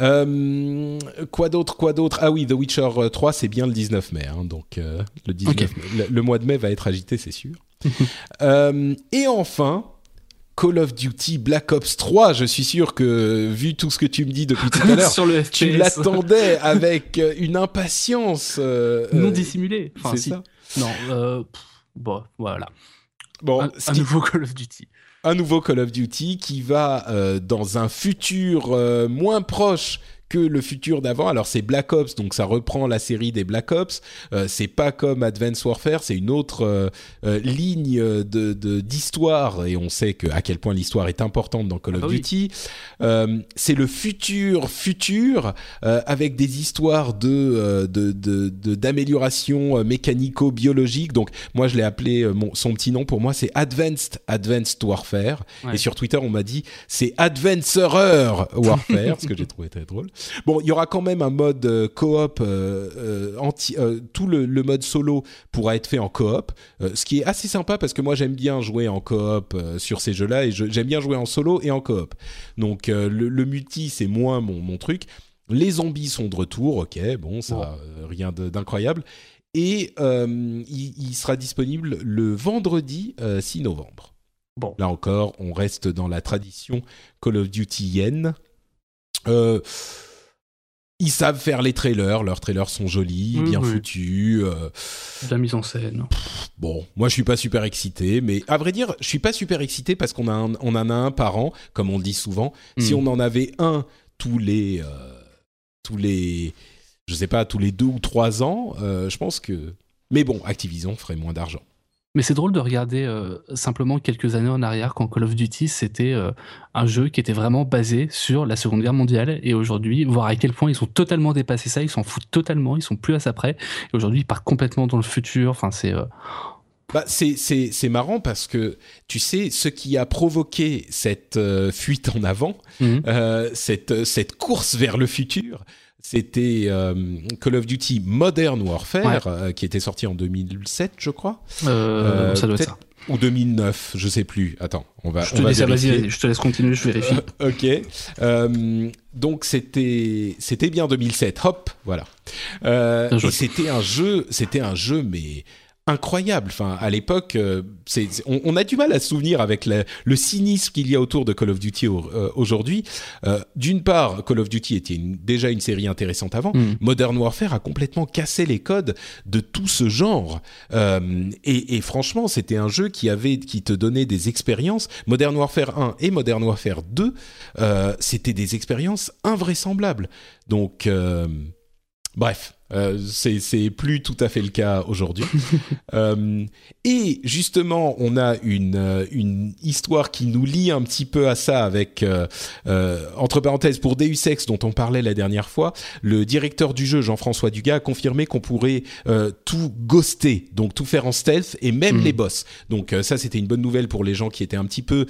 Speaker 1: Euh, quoi d'autre Quoi d'autre? Ah oui, The Witcher 3, c'est bien le 19 mai. Hein, donc euh, le, 19 le, mois de mai va être agité, c'est sûr. (laughs) et enfin, Call of Duty Black Ops 3, je suis sûr que vu tout ce que tu me dis depuis tout à (laughs) l'heure, tu l'attendais (laughs) avec une impatience
Speaker 2: non dissimulée.
Speaker 1: c'est ça?
Speaker 2: Non. Bon, voilà. Bon, un, nouveau Call of Duty.
Speaker 1: Un nouveau Call of Duty qui va euh, dans un futur euh, moins proche que le futur d'avant. Alors c'est Black Ops, donc ça reprend la série des Black Ops. Euh, c'est pas comme Advanced Warfare, c'est une autre euh, euh, ligne de d'histoire et on sait que à quel point l'histoire est importante dans Call of ah Duty. c'est le futur futur avec des histoires de de d'amélioration mécanico-biologique. Donc moi je l'ai appelé mon, son petit nom pour moi c'est Advanced Advanced Warfare et sur Twitter on m'a dit c'est Adventurer Warfare ce que j'ai trouvé très drôle. Bon, il y aura quand même un mode euh, coop euh, euh, anti. tout le, mode solo pourra être fait en coop, ce qui est assez sympa parce que moi j'aime bien jouer en coop sur ces jeux-là et j'aime bien jouer en solo et en coop. Donc le, multi c'est moins mon, mon truc. Les zombies sont de retour, ok, bon, ça, rien d'incroyable. Et il, sera disponible le vendredi 6 novembre. Bon. Là encore, on reste dans la tradition Call of Duty Yen. Euh, ils savent faire les trailers, leurs trailers sont jolis, bien foutus. Euh,
Speaker 2: la mise en scène.
Speaker 1: bon, moi je suis pas super excité, mais à vrai dire, je suis pas super excité parce qu'on on en a un par an, comme on dit souvent. Si hmm. on en avait un tous les, euh, tous les, je sais pas, tous les deux ou trois ans, euh, je pense que. Mais bon, Activision ferait moins d'argent.
Speaker 2: Mais c'est drôle de regarder euh, simplement quelques années en arrière quand Call of Duty c'était euh, un jeu qui était vraiment basé sur la Seconde Guerre mondiale et aujourd'hui voir à quel point ils ont totalement dépassé ça, ils s'en foutent totalement, ils sont plus à ça près et aujourd'hui ils partent complètement dans le futur. Enfin c'est euh,
Speaker 1: bah, c'est, marrant parce que tu sais ce qui a provoqué cette fuite en avant, mhm. cette, cette course vers le futur, c'était euh, Call of Duty Modern Warfare, euh, qui était sorti en 2007, je crois.
Speaker 2: Euh, ça doit être ça.
Speaker 1: Ou 2009, je sais plus. Attends, on va.
Speaker 2: Je te,
Speaker 1: laisse,
Speaker 2: je te laisse continuer, je vérifie. (laughs)
Speaker 1: ok. donc c'était c'était bien 2007. Hop, voilà. et c'était un jeu, c'était un jeu, mais incroyable. Enfin, à l'époque, euh, c'est, on, a du mal à se souvenir avec le cynisme qu'il y a autour de Call of Duty euh, aujourd'hui. Euh, d'une part, Call of Duty était déjà une série intéressante avant. Mm. Modern Warfare a complètement cassé les codes de tout ce genre. Et, et, franchement, c'était un jeu qui avait, qui te donnait des expériences. Modern Warfare 1 et Modern Warfare 2, c'était des expériences invraisemblables. Donc Bref, Euh, c'est plus tout à fait le cas aujourd'hui. (laughs) euh, et justement, on a une, euh, une histoire qui nous lie un petit peu à ça avec, euh, entre parenthèses, pour Deus Ex dont on parlait la dernière fois, le directeur du jeu, Jean-François Dugas, a confirmé qu'on pourrait tout ghoster, donc tout faire en stealth et même mm. les boss. Donc ça, c'était une bonne nouvelle pour les gens qui étaient un petit peu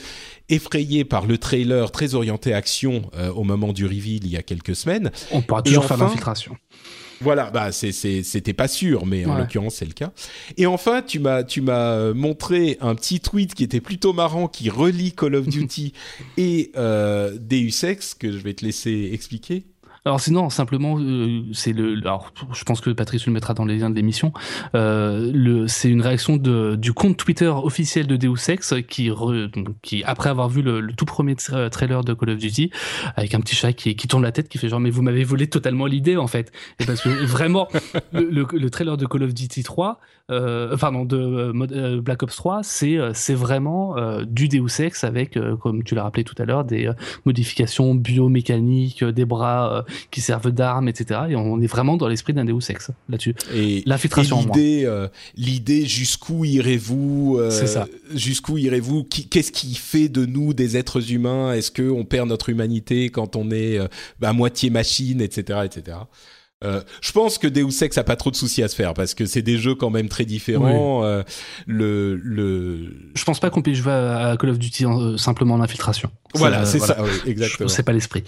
Speaker 1: effrayés par le trailer très orienté action au moment du reveal il y a quelques semaines.
Speaker 2: On pourra toujours faire l'infiltration.
Speaker 1: Voilà, bah c'était pas sûr, mais en l'occurrence c'est le cas. Et enfin, tu m'as tu m'as montré un petit tweet qui était plutôt marrant, qui relie Call of (laughs) Duty et euh, Deus Ex que je vais te laisser expliquer.
Speaker 2: Alors sinon, simplement, euh, c'est le. Alors, je pense que Patrice le mettra dans les liens de l'émission. Euh, le, c'est une réaction de, du compte Twitter officiel de Deus Ex qui, qui après avoir vu le, tout premier trailer de Call of Duty, avec un petit chat qui, qui tourne la tête, qui fait genre mais vous m'avez volé totalement l'idée en fait. Et parce que (laughs) vraiment, le, le, trailer de Call of Duty 3, euh, pardon, de euh, euh, Black Ops 3, c'est c'est vraiment du Deus Ex avec, comme tu l'as rappelé tout à l'heure, des modifications biomécaniques, des bras qui servent d'armes, etc. Et on est vraiment dans l'esprit d'un Deus Ex là-dessus.
Speaker 1: Et l'infiltration. L'idée, euh, l'idée jusqu'où irez-vous euh,
Speaker 2: C'est ça.
Speaker 1: Jusqu'où irez-vous? Qu'est-ce qui fait de nous des êtres humains? Est-ce que on perd notre humanité quand on est euh, à moitié machine, etc., etc. Euh, je pense que Deus Ex a pas trop de soucis à se faire parce que c'est des jeux quand même très différents. Euh, le, le.
Speaker 2: Je pense pas qu'on puisse jouer à Call of Duty euh, simplement en infiltration.
Speaker 1: Voilà, c'est ça, oui, exactement.
Speaker 2: C'est pas l'esprit.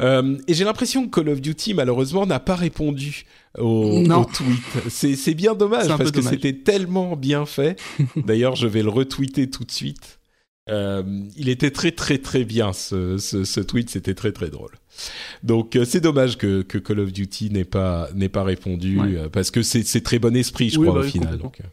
Speaker 1: Euh, et j'ai l'impression que Call of Duty malheureusement n'a pas répondu au, au tweet. C'est bien dommage parce que c'était tellement bien fait. (laughs) D'ailleurs, je vais le retweeter tout de suite. Euh, il était très très très bien ce, ce, ce tweet, c'était très très drôle. Donc euh, c'est dommage que, que, Call of Duty n'ait pas n'ait pas répondu euh, parce que c'est très bon esprit, je crois bah au final. Donc. Euh.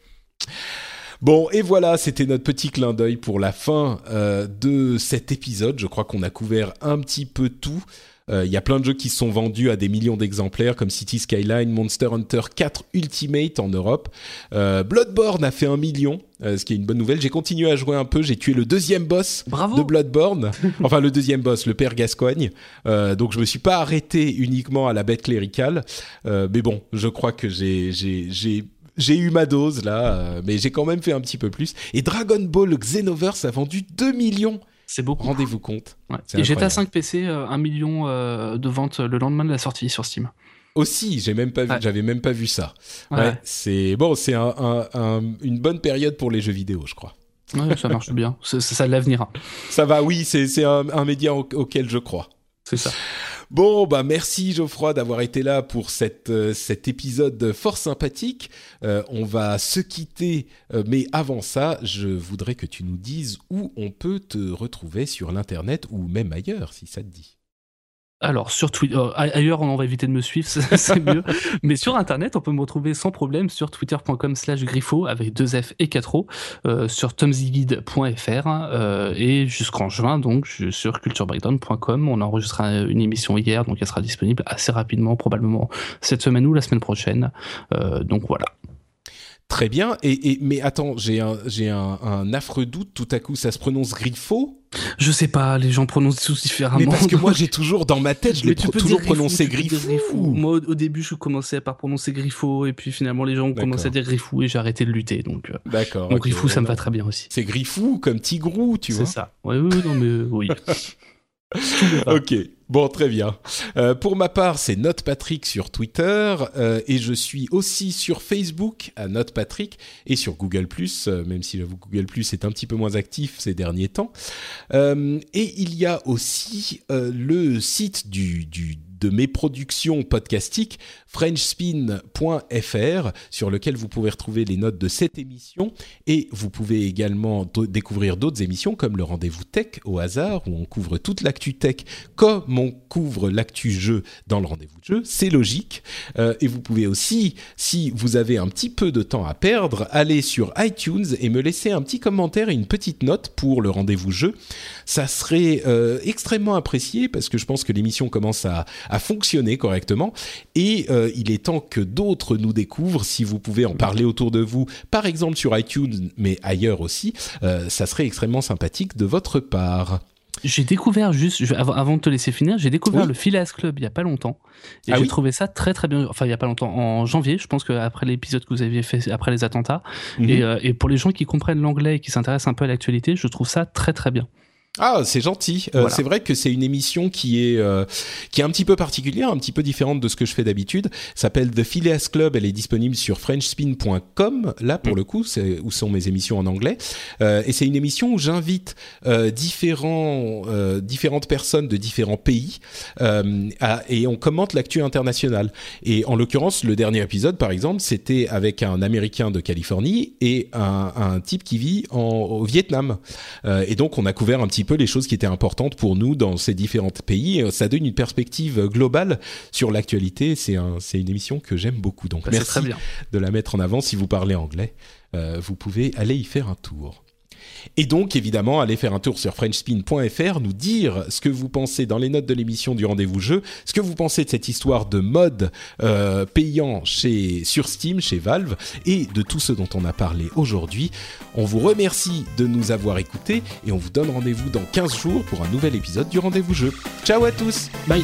Speaker 1: Bon, et voilà, c'était notre petit clin d'œil pour la fin euh, de cet épisode. Je crois qu'on a couvert un petit peu tout. Il y a plein de jeux qui sont vendus à des millions d'exemplaires, comme City Skyline, Monster Hunter 4 Ultimate en Europe. Euh, Bloodborne a fait un million, euh, ce qui est une bonne nouvelle. J'ai continué à jouer un peu. J'ai tué le deuxième boss de Bloodborne. (laughs) enfin, le deuxième boss, le père Gascoigne. Euh, donc, je me suis pas arrêté uniquement à la bête cléricale. Euh, mais bon, je crois que j'ai j'ai j'ai eu ma dose là, mais j'ai quand même fait un petit peu plus. Et Dragon Ball Xenoverse a vendu 2 millions.
Speaker 2: C'est beaucoup.
Speaker 1: Rendez-vous compte.
Speaker 2: Ouais. Et GTA 5 PC, 1 million de ventes le lendemain de la sortie sur Steam.
Speaker 1: Aussi, j'ai même pas vu, j'avais même pas vu ça. Ouais, c'est bon, c'est un, un, une bonne période pour les jeux vidéo, je crois.
Speaker 2: Ça marche bien. C'est ça l'avenir.
Speaker 1: Ça va, oui, c'est un, un, média auquel je crois.
Speaker 2: C'est ça.
Speaker 1: Bon, bah merci Geoffroy d'avoir été là pour euh, cet épisode fort sympathique. Euh, on va se quitter, euh, mais avant ça, je voudrais que tu nous dises où on peut te retrouver sur l'internet ou même ailleurs, si ça te dit.
Speaker 2: Alors sur Twitter, euh, ailleurs on va éviter de me suivre, (laughs) c'est mieux. Mais sur internet, on peut me retrouver sans problème sur twitter.com/slash griffo avec deux F et 4 O, euh, sur tomziguide.fr euh, et jusqu'en juin donc sur culturebreakdown.com. On a une émission hier, donc elle sera disponible assez rapidement, probablement cette semaine ou la semaine prochaine. Euh, donc voilà.
Speaker 1: Très bien. Mais attends, j'ai un, affreux doute. Tout à coup, ça se prononce Griffo
Speaker 2: Je sais pas. Les gens prononcent tous différemment.
Speaker 1: Mais parce que moi, j'ai toujours dans ma tête, je l'ai toujours prononcé Griffo.
Speaker 2: Moi, au début, je commençais par prononcer Griffo, et puis finalement, les gens ont commencé à dire Griffou, et j'ai arrêté de lutter. Donc, euh,
Speaker 1: d'accord.
Speaker 2: Donc Griffou, ça me va très bien aussi.
Speaker 1: C'est Griffou comme Tigrou, tu vois.
Speaker 2: C'est ça. Oui, oui, non, mais oui. (laughs)
Speaker 1: ok. Bon, très bien. Euh, pour ma part, c'est Note Patrick sur Twitter euh, et je suis aussi sur Facebook à Note Patrick et sur Google euh, même si j'avoue Google est un petit peu moins actif ces derniers temps. Euh, et il y a aussi le site du, du de mes productions podcastiques, frenchspin.fr, sur lequel vous pouvez retrouver les notes de cette émission et vous pouvez également découvrir d'autres émissions comme le rendez-vous tech au hasard où on couvre toute l'actu tech comme on couvre l'actu jeu dans le rendez-vous de jeu. C'est logique. Euh, et vous pouvez aussi, si vous avez un petit peu de temps à perdre, aller sur iTunes et me laisser un petit commentaire et une petite note pour le rendez-vous jeu. Ça serait euh, extrêmement apprécié parce que je pense que l'émission commence à, à fonctionner correctement et euh, il est temps que d'autres nous découvrent. Si vous pouvez en parler autour de vous, par exemple sur iTunes, mais ailleurs aussi, euh, ça serait extrêmement sympathique de votre part.
Speaker 2: J'ai découvert juste, avant, de te laisser finir, j'ai découvert le Phileas Club il y a pas longtemps. Et ah j'ai trouvé ça très très bien. Enfin, il y a pas longtemps, en janvier, je pense qu'après l'épisode que vous aviez fait après les attentats. Mhm. et, euh, et, pour les gens qui comprennent l'anglais et qui s'intéressent un peu à l'actualité, je trouve ça très très bien.
Speaker 1: Ah, c'est gentil. Euh, c'est vrai que c'est une émission qui est euh, qui est un petit peu particulière, un petit peu différente de ce que je fais d'habitude. S'appelle The Phileas Club. Elle est disponible sur FrenchSpin.com. Là, pour mm. le coup, c'est où sont mes émissions en anglais. Euh, et c'est une émission où j'invite différents différentes personnes de différents pays à, et on commente l'actu internationale. Et en l'occurrence, le dernier épisode, par exemple, c'était avec un Américain de Californie et un, un type qui vit en, au Vietnam. et donc, on a couvert un petit peu les choses qui étaient importantes pour nous dans ces différents pays. Ça donne une perspective globale sur l'actualité. C'est un, une émission que j'aime beaucoup. Donc bah, merci de la mettre en avant. Si vous parlez anglais, euh, vous pouvez aller y faire un tour. Et donc, évidemment, allez faire un tour sur frenchspin.fr, nous dire ce que vous pensez dans les notes de l'émission du rendez-vous jeu, ce que vous pensez de cette histoire de mode euh, payant chez, sur Steam, chez Valve, et de tout ce dont on a parlé aujourd'hui. On vous remercie de nous avoir écoutés et on vous donne rendez-vous dans 15 jours pour un nouvel épisode du rendez-vous jeu. Ciao à tous
Speaker 2: Bye